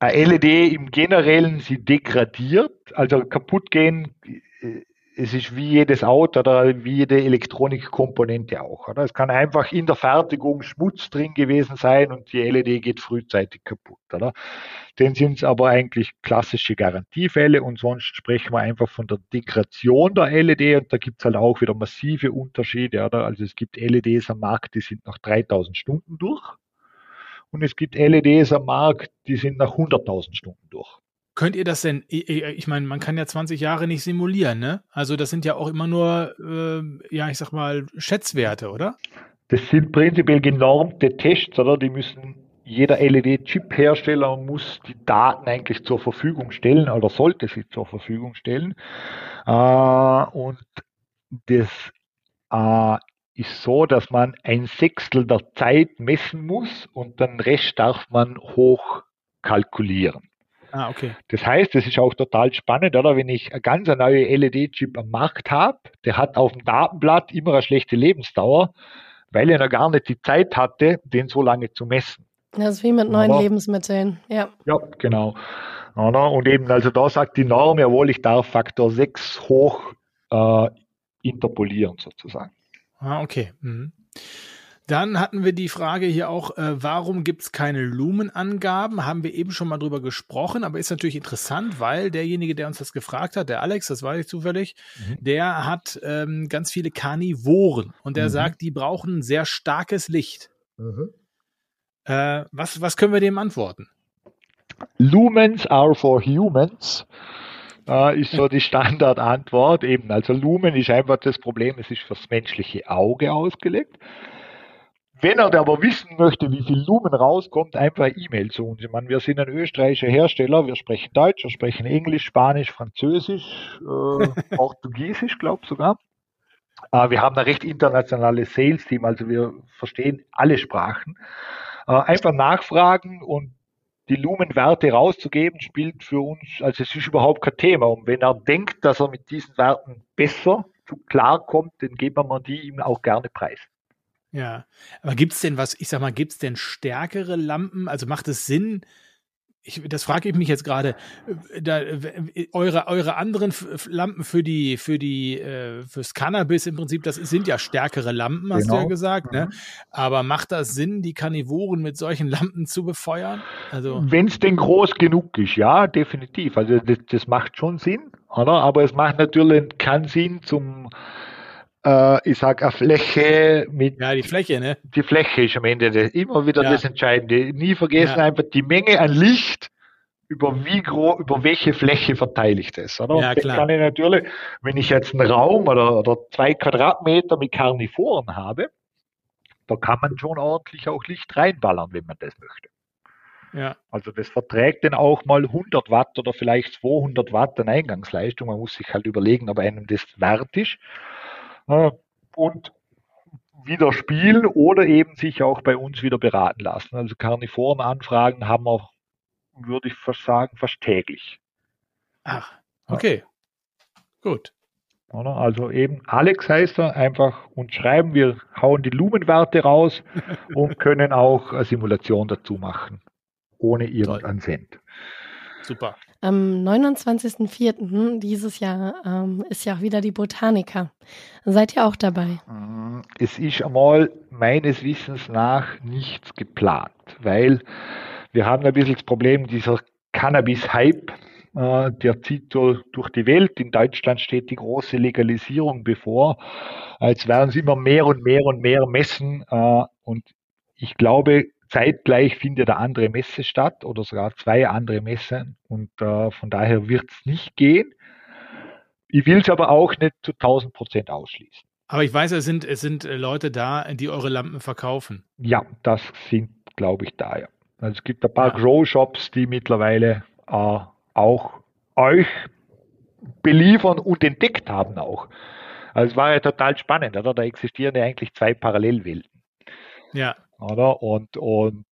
eine LED im Generellen, sie degradiert, also kaputt gehen äh, es ist wie jedes Auto oder wie jede Elektronikkomponente auch. Oder? Es kann einfach in der Fertigung Schmutz drin gewesen sein und die LED geht frühzeitig kaputt. Oder? Dann sind es aber eigentlich klassische Garantiefälle und sonst sprechen wir einfach von der Degradation der LED und da gibt es halt auch wieder massive Unterschiede. Oder? Also es gibt LEDs am Markt, die sind nach 3000 Stunden durch und es gibt LEDs am Markt, die sind nach 100.000 Stunden durch. Könnt ihr das denn, ich meine, man kann ja 20 Jahre nicht simulieren, ne? Also das sind ja auch immer nur, äh, ja, ich sag mal, Schätzwerte, oder? Das sind prinzipiell genormte Tests, oder? Die müssen, jeder LED-Chip-Hersteller muss die Daten eigentlich zur Verfügung stellen oder sollte sie zur Verfügung stellen. Äh, und das äh, ist so, dass man ein Sechstel der Zeit messen muss und den Rest darf man hoch kalkulieren. Ah, okay. Das heißt, es ist auch total spannend, oder? Wenn ich eine ganz neue LED-Chip am Markt habe, der hat auf dem Datenblatt immer eine schlechte Lebensdauer, weil er noch gar nicht die Zeit hatte, den so lange zu messen. Das ist wie mit neuen Aber, Lebensmitteln, ja. Ja, genau. Oder? Und eben, also da sagt die Norm, jawohl, ich darf Faktor 6 hoch äh, interpolieren sozusagen. Ah, okay. Mhm. Dann hatten wir die Frage hier auch, äh, warum gibt es keine Lumenangaben? Haben wir eben schon mal drüber gesprochen, aber ist natürlich interessant, weil derjenige, der uns das gefragt hat, der Alex, das weiß ich zufällig, mhm. der hat ähm, ganz viele Karnivoren und der mhm. sagt, die brauchen sehr starkes Licht. Mhm. Äh, was, was können wir dem antworten? Lumens are for humans äh, ist so die Standardantwort. Eben, also Lumen ist einfach das Problem, es ist fürs menschliche Auge ausgelegt. Wenn er aber wissen möchte, wie viel Lumen rauskommt, einfach E-Mail zu uns. Ich meine, wir sind ein österreichischer Hersteller, wir sprechen Deutsch, wir sprechen Englisch, Spanisch, Französisch, äh, Portugiesisch, glaube ich sogar. Äh, wir haben ein recht internationales Sales-Team, also wir verstehen alle Sprachen. Äh, einfach nachfragen und die Lumenwerte rauszugeben, spielt für uns, also es ist überhaupt kein Thema. Und wenn er denkt, dass er mit diesen Werten besser klarkommt, dann geben wir die ihm auch gerne preis. Ja, aber gibt es denn was, ich sag mal, gibt es denn stärkere Lampen? Also macht es Sinn, ich, das frage ich mich jetzt gerade. Da, eure, eure anderen Lampen für die, für die, äh, fürs Cannabis im Prinzip, das sind ja stärkere Lampen, hast genau. du ja genau. gesagt, ne? mhm. ne? Aber macht das Sinn, die Karnivoren mit solchen Lampen zu befeuern? Also wenn es denn groß genug ist, ja, definitiv. Also das, das macht schon Sinn, oder? Aber es macht natürlich keinen Sinn zum äh, ich sag eine Fläche mit. Ja, die Fläche, ne? Die Fläche ist am Ende das, immer wieder ja. das Entscheidende. Nie vergessen ja. einfach die Menge an Licht, über wie groß, über welche Fläche verteile ich das, oder? Ja, klar. kann ich natürlich, wenn ich jetzt einen Raum oder, oder zwei Quadratmeter mit Karnivoren habe, da kann man schon ordentlich auch Licht reinballern, wenn man das möchte. Ja. Also das verträgt dann auch mal 100 Watt oder vielleicht 200 Watt an Eingangsleistung. Man muss sich halt überlegen, ob einem das wert ist und wieder spielen oder eben sich auch bei uns wieder beraten lassen. Also Karnivoren-Anfragen haben wir, würde ich fast sagen, fast täglich. Ach, okay. Ja. Gut. Also eben Alex heißt er, einfach uns schreiben, wir hauen die Lumenwerte raus und können auch eine Simulation dazu machen, ohne irgendeinen Cent. Super. Am 29.04. dieses Jahr ähm, ist ja auch wieder die Botanica. Seid ihr auch dabei? Mm, es ist einmal meines Wissens nach nichts geplant, weil wir haben ein bisschen das Problem dieser Cannabis-Hype, äh, der zieht so durch die Welt. In Deutschland steht die große Legalisierung bevor. Als werden es immer mehr und mehr und mehr Messen. Äh, und ich glaube, Zeitgleich findet eine andere Messe statt oder sogar zwei andere Messen und äh, von daher wird es nicht gehen. Ich will es aber auch nicht zu 1000 Prozent ausschließen. Aber ich weiß, es sind, es sind äh, Leute da, die eure Lampen verkaufen. Ja, das sind, glaube ich, da. Ja. Also es gibt ein paar ja. Grow-Shops, die mittlerweile äh, auch euch beliefern und entdeckt haben auch. Also es war ja total spannend, oder? Da existieren ja eigentlich zwei Parallelwelten. Ja oder? Und, und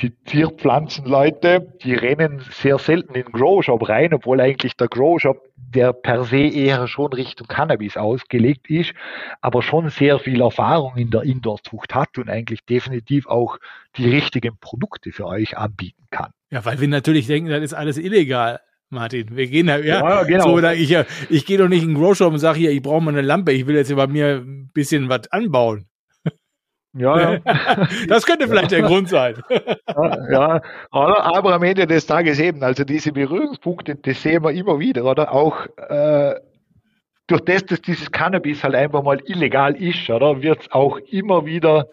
die Zierpflanzenleute, die rennen sehr selten in den Grow Shop rein, obwohl eigentlich der Grow Shop, der per se eher schon Richtung Cannabis ausgelegt ist, aber schon sehr viel Erfahrung in der Indoor-Zucht hat und eigentlich definitiv auch die richtigen Produkte für euch anbieten kann. Ja, weil wir natürlich denken, das ist alles illegal. Martin, wir gehen da, ja, ja genau. so, ich, ich gehe doch nicht in den Grow Shop und sage hier, ich brauche mal eine Lampe, ich will jetzt bei mir ein bisschen was anbauen. Ja, ja. Das könnte vielleicht der Grund sein. Ja, oder? aber am Ende des Tages eben, also diese Berührungspunkte, das sehen wir immer wieder, oder? Auch äh, durch das, dass dieses Cannabis halt einfach mal illegal ist, oder, wird es auch immer wieder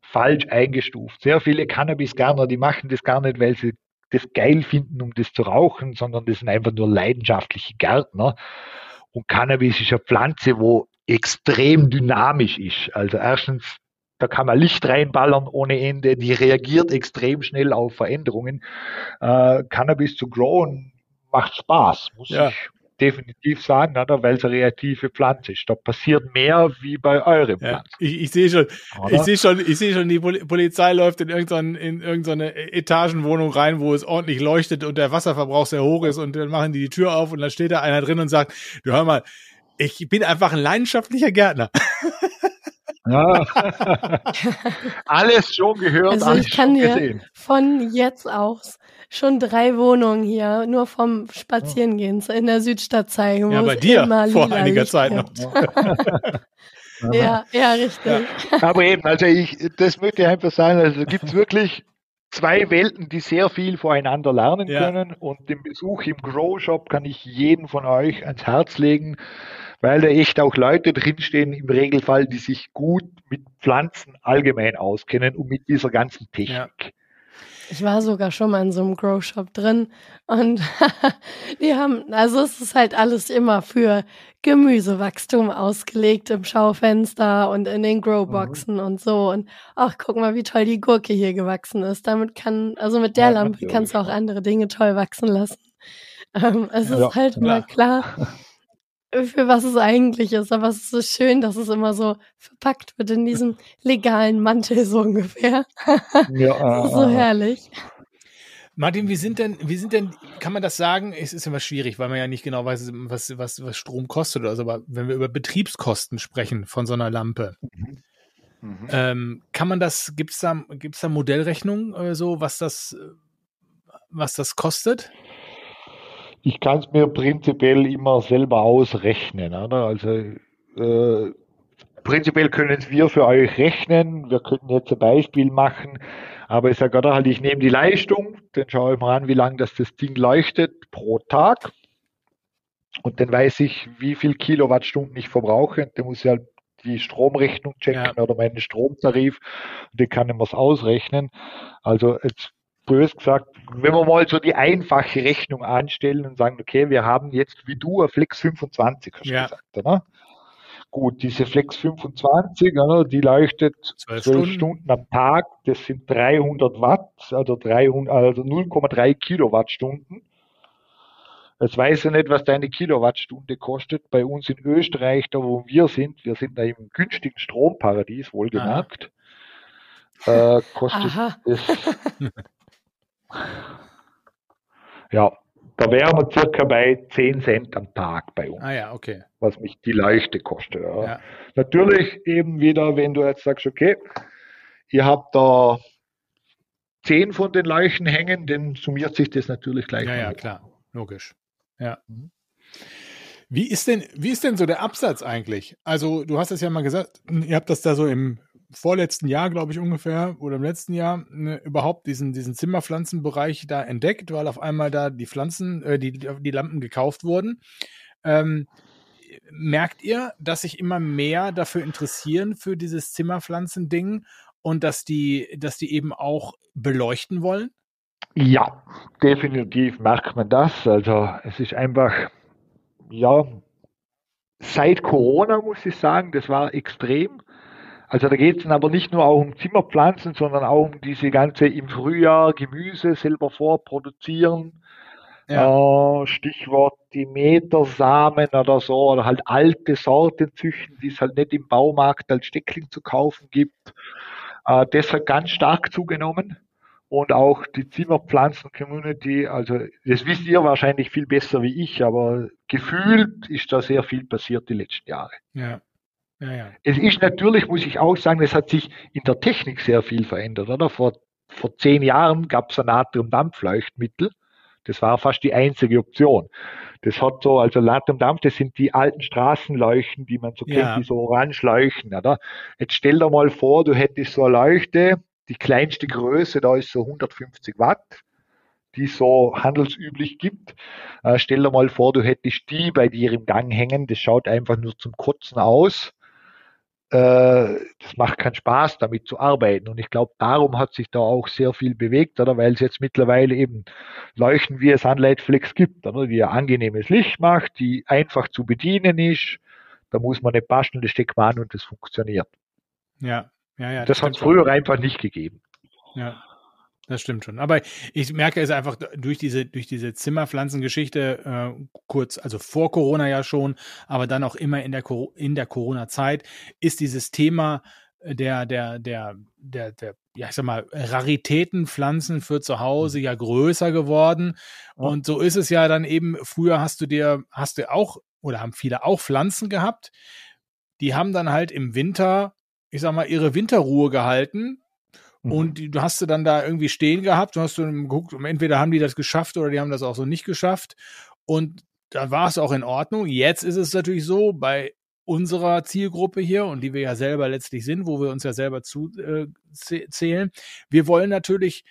falsch eingestuft. Sehr viele Cannabis-Gärtner, die machen das gar nicht, weil sie das geil finden, um das zu rauchen, sondern das sind einfach nur leidenschaftliche Gärtner. Und Cannabis ist eine Pflanze, wo extrem dynamisch ist. Also erstens da kann man Licht reinballern ohne Ende. Die reagiert extrem schnell auf Veränderungen. Äh, Cannabis zu growen macht Spaß, muss ja. ich definitiv sagen, oder? weil es eine reaktive Pflanze ist. Da passiert mehr wie bei eurem ja, Pflanzen. Ich, ich sehe schon, ich sehe schon, ich sehe schon, die Polizei läuft in irgendeine, in irgendeine Etagenwohnung rein, wo es ordentlich leuchtet und der Wasserverbrauch sehr hoch ist und dann machen die die Tür auf und dann steht da einer drin und sagt, du hör mal, ich bin einfach ein leidenschaftlicher Gärtner. Ja. alles schon gehört, also alles ich kann dir gesehen. von jetzt aus schon drei Wohnungen hier nur vom Spazierengehen in der Südstadt zeigen. Ja, bei dir vor einiger Zeit noch. ja, ja, richtig. Ja. Aber eben, also ich, das möchte ich einfach sagen, also gibt es wirklich zwei Welten, die sehr viel voreinander lernen ja. können und den Besuch im Grow Shop kann ich jeden von euch ans Herz legen weil da echt auch Leute drinstehen im Regelfall, die sich gut mit Pflanzen allgemein auskennen und mit dieser ganzen Technik. Ja. Ich war sogar schon mal in so einem Grow Shop drin und die haben, also es ist halt alles immer für Gemüsewachstum ausgelegt im Schaufenster und in den Growboxen mhm. und so. Und ach, guck mal, wie toll die Gurke hier gewachsen ist. Damit kann, also mit der ja, Lampe kannst du auch andere Dinge toll wachsen lassen. Ähm, es ja, ist halt immer klar, für was es eigentlich ist. Aber es ist so schön, dass es immer so verpackt wird in diesem legalen Mantel so ungefähr. Ja, so herrlich. Martin, wie sind denn, wie sind denn, kann man das sagen? Es ist immer schwierig, weil man ja nicht genau weiß, was, was, was Strom kostet oder so. Aber wenn wir über Betriebskosten sprechen von so einer Lampe, mhm. Mhm. Ähm, kann man das, gibt es da, gibt's da Modellrechnungen äh, so, was das, was das kostet? Ich kann es mir prinzipiell immer selber ausrechnen. Oder? Also äh, prinzipiell können wir für euch rechnen. Wir könnten jetzt ein Beispiel machen. Aber ich sage, halt, ich nehme die Leistung, dann schaue ich mal an, wie lange das, das Ding leuchtet pro Tag. Und dann weiß ich, wie viel Kilowattstunden ich verbrauche. Dann muss ich halt die Stromrechnung checken ja. oder meinen Stromtarif. Und dann kann ich mir ausrechnen. Also jetzt bös gesagt, wenn wir mal so die einfache Rechnung anstellen und sagen, okay, wir haben jetzt wie du ein Flex 25, hast du ja. gesagt, oder? Gut, diese Flex 25, oder, die leuchtet 12, Stunden. Stunden. am Tag, das sind 300 Watt, also, 300, also 0,3 Kilowattstunden. Jetzt weiß ich nicht, was deine Kilowattstunde kostet. Bei uns in Österreich, da wo wir sind, wir sind da im günstigen Stromparadies, wohlgemerkt, äh, kostet Aha. es Ja, da wären wir circa bei 10 Cent am Tag bei uns. Ah ja, okay. Was mich die Leuchte kostet. Ja. Ja. Natürlich eben wieder, wenn du jetzt sagst, okay, ihr habt da 10 von den Leuchten hängen, dann summiert sich das natürlich gleich. Ja, ja, hoch. klar, logisch. Ja. Wie ist denn, wie ist denn so der Absatz eigentlich? Also, du hast es ja mal gesagt, ihr habt das da so im vorletzten Jahr, glaube ich, ungefähr, oder im letzten Jahr, ne, überhaupt diesen, diesen Zimmerpflanzenbereich da entdeckt, weil auf einmal da die Pflanzen, äh, die, die Lampen gekauft wurden. Ähm, merkt ihr, dass sich immer mehr dafür interessieren für dieses Zimmerpflanzending und dass die, dass die eben auch beleuchten wollen? Ja, definitiv merkt man das. Also es ist einfach, ja, seit Corona muss ich sagen, das war extrem. Also da geht es dann aber nicht nur auch um Zimmerpflanzen, sondern auch um diese ganze im Frühjahr Gemüse selber vorproduzieren. Ja. Äh, Stichwort die Metersamen oder so, oder halt alte Sorten züchten, die es halt nicht im Baumarkt als Steckling zu kaufen gibt. Äh, das hat ganz stark zugenommen. Und auch die Zimmerpflanzen-Community, also das wisst ihr wahrscheinlich viel besser wie ich, aber gefühlt ist da sehr viel passiert die letzten Jahre. Ja. Ja, ja. Es ist natürlich, muss ich auch sagen, es hat sich in der Technik sehr viel verändert. Oder? Vor, vor zehn Jahren gab es ein Natriumdampfleuchtmittel. Das war fast die einzige Option. Das hat so, also Natriumdampf, das sind die alten Straßenleuchten, die man so ja. kennt, die so orange leuchten. Oder? Jetzt stell dir mal vor, du hättest so eine Leuchte, die kleinste Größe, da ist so 150 Watt die es so handelsüblich gibt. Äh, stell dir mal vor, du hättest die bei dir im Gang hängen. Das schaut einfach nur zum Kotzen aus. Äh, das macht keinen Spaß, damit zu arbeiten. Und ich glaube, darum hat sich da auch sehr viel bewegt, oder? Weil es jetzt mittlerweile eben Leuchten wie es Anleitflex gibt, oder? Die ein angenehmes Licht macht, die einfach zu bedienen ist. Da muss man nicht basteln, das steckt man an und das funktioniert. Ja, ja, ja. Das, das hat es früher einfach nicht gegeben. Ja. Das stimmt schon. Aber ich merke es einfach durch diese, durch diese Zimmerpflanzengeschichte, äh, kurz, also vor Corona ja schon, aber dann auch immer in der, in der Corona-Zeit, ist dieses Thema der, der, der, der, der, ja, ich sag mal, Raritätenpflanzen für zu Hause ja größer geworden. Und so ist es ja dann eben, früher hast du dir, hast du auch, oder haben viele auch Pflanzen gehabt, die haben dann halt im Winter, ich sag mal, ihre Winterruhe gehalten Mhm. Und du hast sie dann da irgendwie stehen gehabt, du hast du geguckt, entweder haben die das geschafft oder die haben das auch so nicht geschafft. Und da war es auch in Ordnung. Jetzt ist es natürlich so, bei unserer Zielgruppe hier und die wir ja selber letztlich sind, wo wir uns ja selber zu äh, zählen. Wir wollen natürlich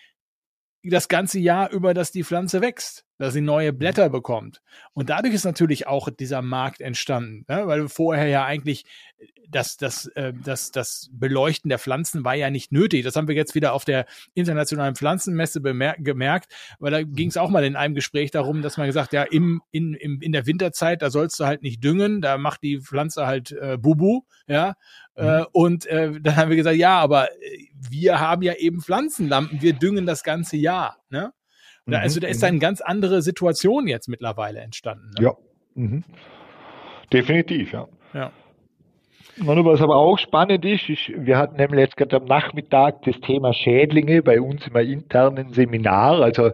das ganze Jahr über, dass die Pflanze wächst, dass sie neue mhm. Blätter bekommt. Und dadurch ist natürlich auch dieser Markt entstanden, ne? weil vorher ja eigentlich das, das, äh, das, das Beleuchten der Pflanzen war ja nicht nötig. Das haben wir jetzt wieder auf der internationalen Pflanzenmesse gemerkt, weil da mhm. ging es auch mal in einem Gespräch darum, dass man gesagt, ja, im, in, im, in der Winterzeit, da sollst du halt nicht düngen, da macht die Pflanze halt äh, Bubu, ja. Mhm. Äh, und äh, dann haben wir gesagt, ja, aber äh, wir haben ja eben Pflanzenlampen, wir düngen das ganze Jahr, ne? Mhm. Also da ist mhm. eine ganz andere Situation jetzt mittlerweile entstanden. Ne? Ja. Mhm. Definitiv, ja. Ja. Und was aber auch spannend ist, ist, wir hatten nämlich jetzt gerade am Nachmittag das Thema Schädlinge bei uns im internen Seminar. Also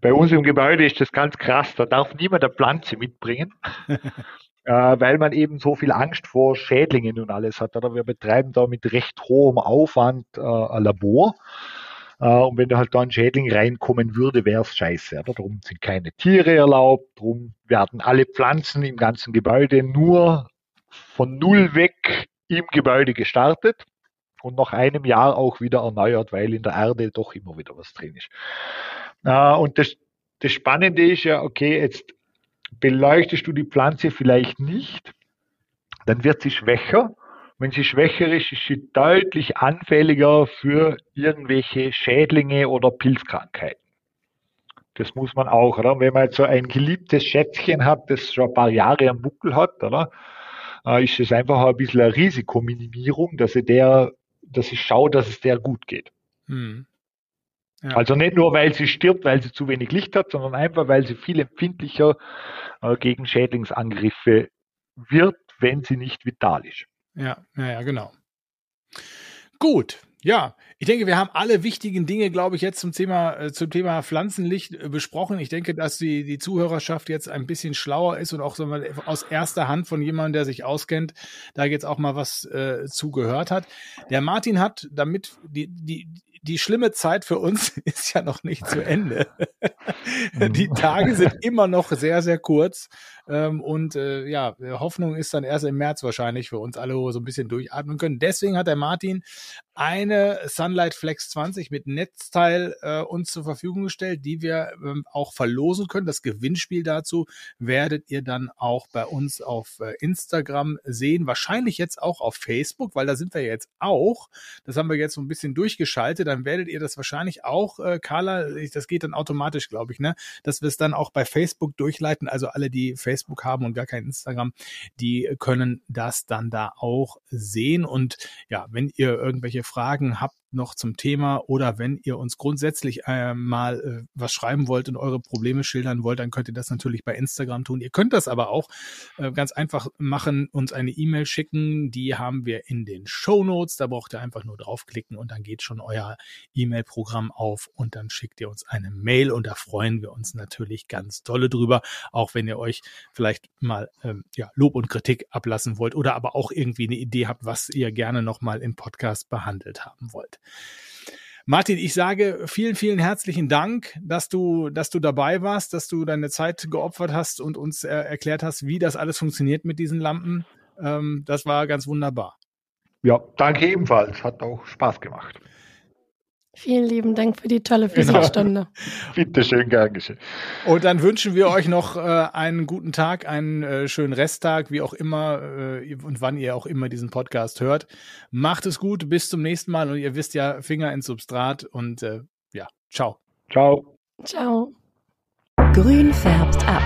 bei uns im Gebäude ist das ganz krass, da darf niemand eine Pflanze mitbringen, äh, weil man eben so viel Angst vor Schädlingen und alles hat. Oder wir betreiben da mit recht hohem Aufwand äh, ein Labor. Äh, und wenn da halt da ein Schädling reinkommen würde, wäre es scheiße. Oder? Darum sind keine Tiere erlaubt, darum werden alle Pflanzen im ganzen Gebäude nur von null weg im Gebäude gestartet und nach einem Jahr auch wieder erneuert, weil in der Erde doch immer wieder was drin ist. Äh, und das, das Spannende ist ja, okay, jetzt beleuchtest du die Pflanze vielleicht nicht, dann wird sie schwächer. Wenn sie schwächer ist, ist sie deutlich anfälliger für irgendwelche Schädlinge oder Pilzkrankheiten. Das muss man auch, oder? Wenn man jetzt so ein geliebtes Schätzchen hat, das schon ein paar Jahre am Buckel hat, oder? Äh, ist es einfach ein bisschen eine Risikominimierung, dass ich der, dass ich schaue, dass es der gut geht. Hm. Ja. Also nicht nur, weil sie stirbt, weil sie zu wenig Licht hat, sondern einfach, weil sie viel empfindlicher äh, gegen Schädlingsangriffe wird, wenn sie nicht vital ist. Ja, ja, ja, genau. Gut, ja, ich denke, wir haben alle wichtigen Dinge, glaube ich, jetzt zum Thema, äh, zum Thema Pflanzenlicht äh, besprochen. Ich denke, dass die, die Zuhörerschaft jetzt ein bisschen schlauer ist und auch so mal aus erster Hand von jemandem, der sich auskennt, da jetzt auch mal was äh, zugehört hat. Der Martin hat damit die, die, die schlimme Zeit für uns ist ja noch nicht zu Ende. die. Tage sind immer noch sehr, sehr kurz. Ähm, und äh, ja, Hoffnung ist dann erst im März wahrscheinlich für uns alle, wo wir so ein bisschen durchatmen können. Deswegen hat der Martin eine Sunlight Flex 20 mit Netzteil äh, uns zur Verfügung gestellt, die wir ähm, auch verlosen können. Das Gewinnspiel dazu werdet ihr dann auch bei uns auf äh, Instagram sehen. Wahrscheinlich jetzt auch auf Facebook, weil da sind wir jetzt auch. Das haben wir jetzt so ein bisschen durchgeschaltet. Dann werdet ihr das wahrscheinlich auch, äh, Carla, das geht dann automatisch, glaube ich, ne? Dass wir es dann auch bei Facebook durchleiten. Also alle, die Facebook Facebook haben und gar kein Instagram, die können das dann da auch sehen. Und ja, wenn ihr irgendwelche Fragen habt, noch zum Thema oder wenn ihr uns grundsätzlich äh, mal äh, was schreiben wollt und eure Probleme schildern wollt, dann könnt ihr das natürlich bei Instagram tun. Ihr könnt das aber auch äh, ganz einfach machen, uns eine E-Mail schicken. Die haben wir in den Show Notes. Da braucht ihr einfach nur draufklicken und dann geht schon euer E-Mail-Programm auf und dann schickt ihr uns eine Mail und da freuen wir uns natürlich ganz dolle drüber, auch wenn ihr euch vielleicht mal ähm, ja, Lob und Kritik ablassen wollt oder aber auch irgendwie eine Idee habt, was ihr gerne nochmal im Podcast behandelt haben wollt. Martin, ich sage vielen, vielen herzlichen Dank, dass du, dass du dabei warst, dass du deine Zeit geopfert hast und uns er erklärt hast, wie das alles funktioniert mit diesen Lampen. Ähm, das war ganz wunderbar. Ja, danke ebenfalls. Hat auch Spaß gemacht. Vielen lieben Dank für die tolle genau. Physikstunde. Bitte schön, gern geschehen. Und dann wünschen wir euch noch äh, einen guten Tag, einen äh, schönen Resttag, wie auch immer äh, und wann ihr auch immer diesen Podcast hört. Macht es gut, bis zum nächsten Mal und ihr wisst ja, Finger ins Substrat und äh, ja, ciao. Ciao. Ciao. Grün färbt ab.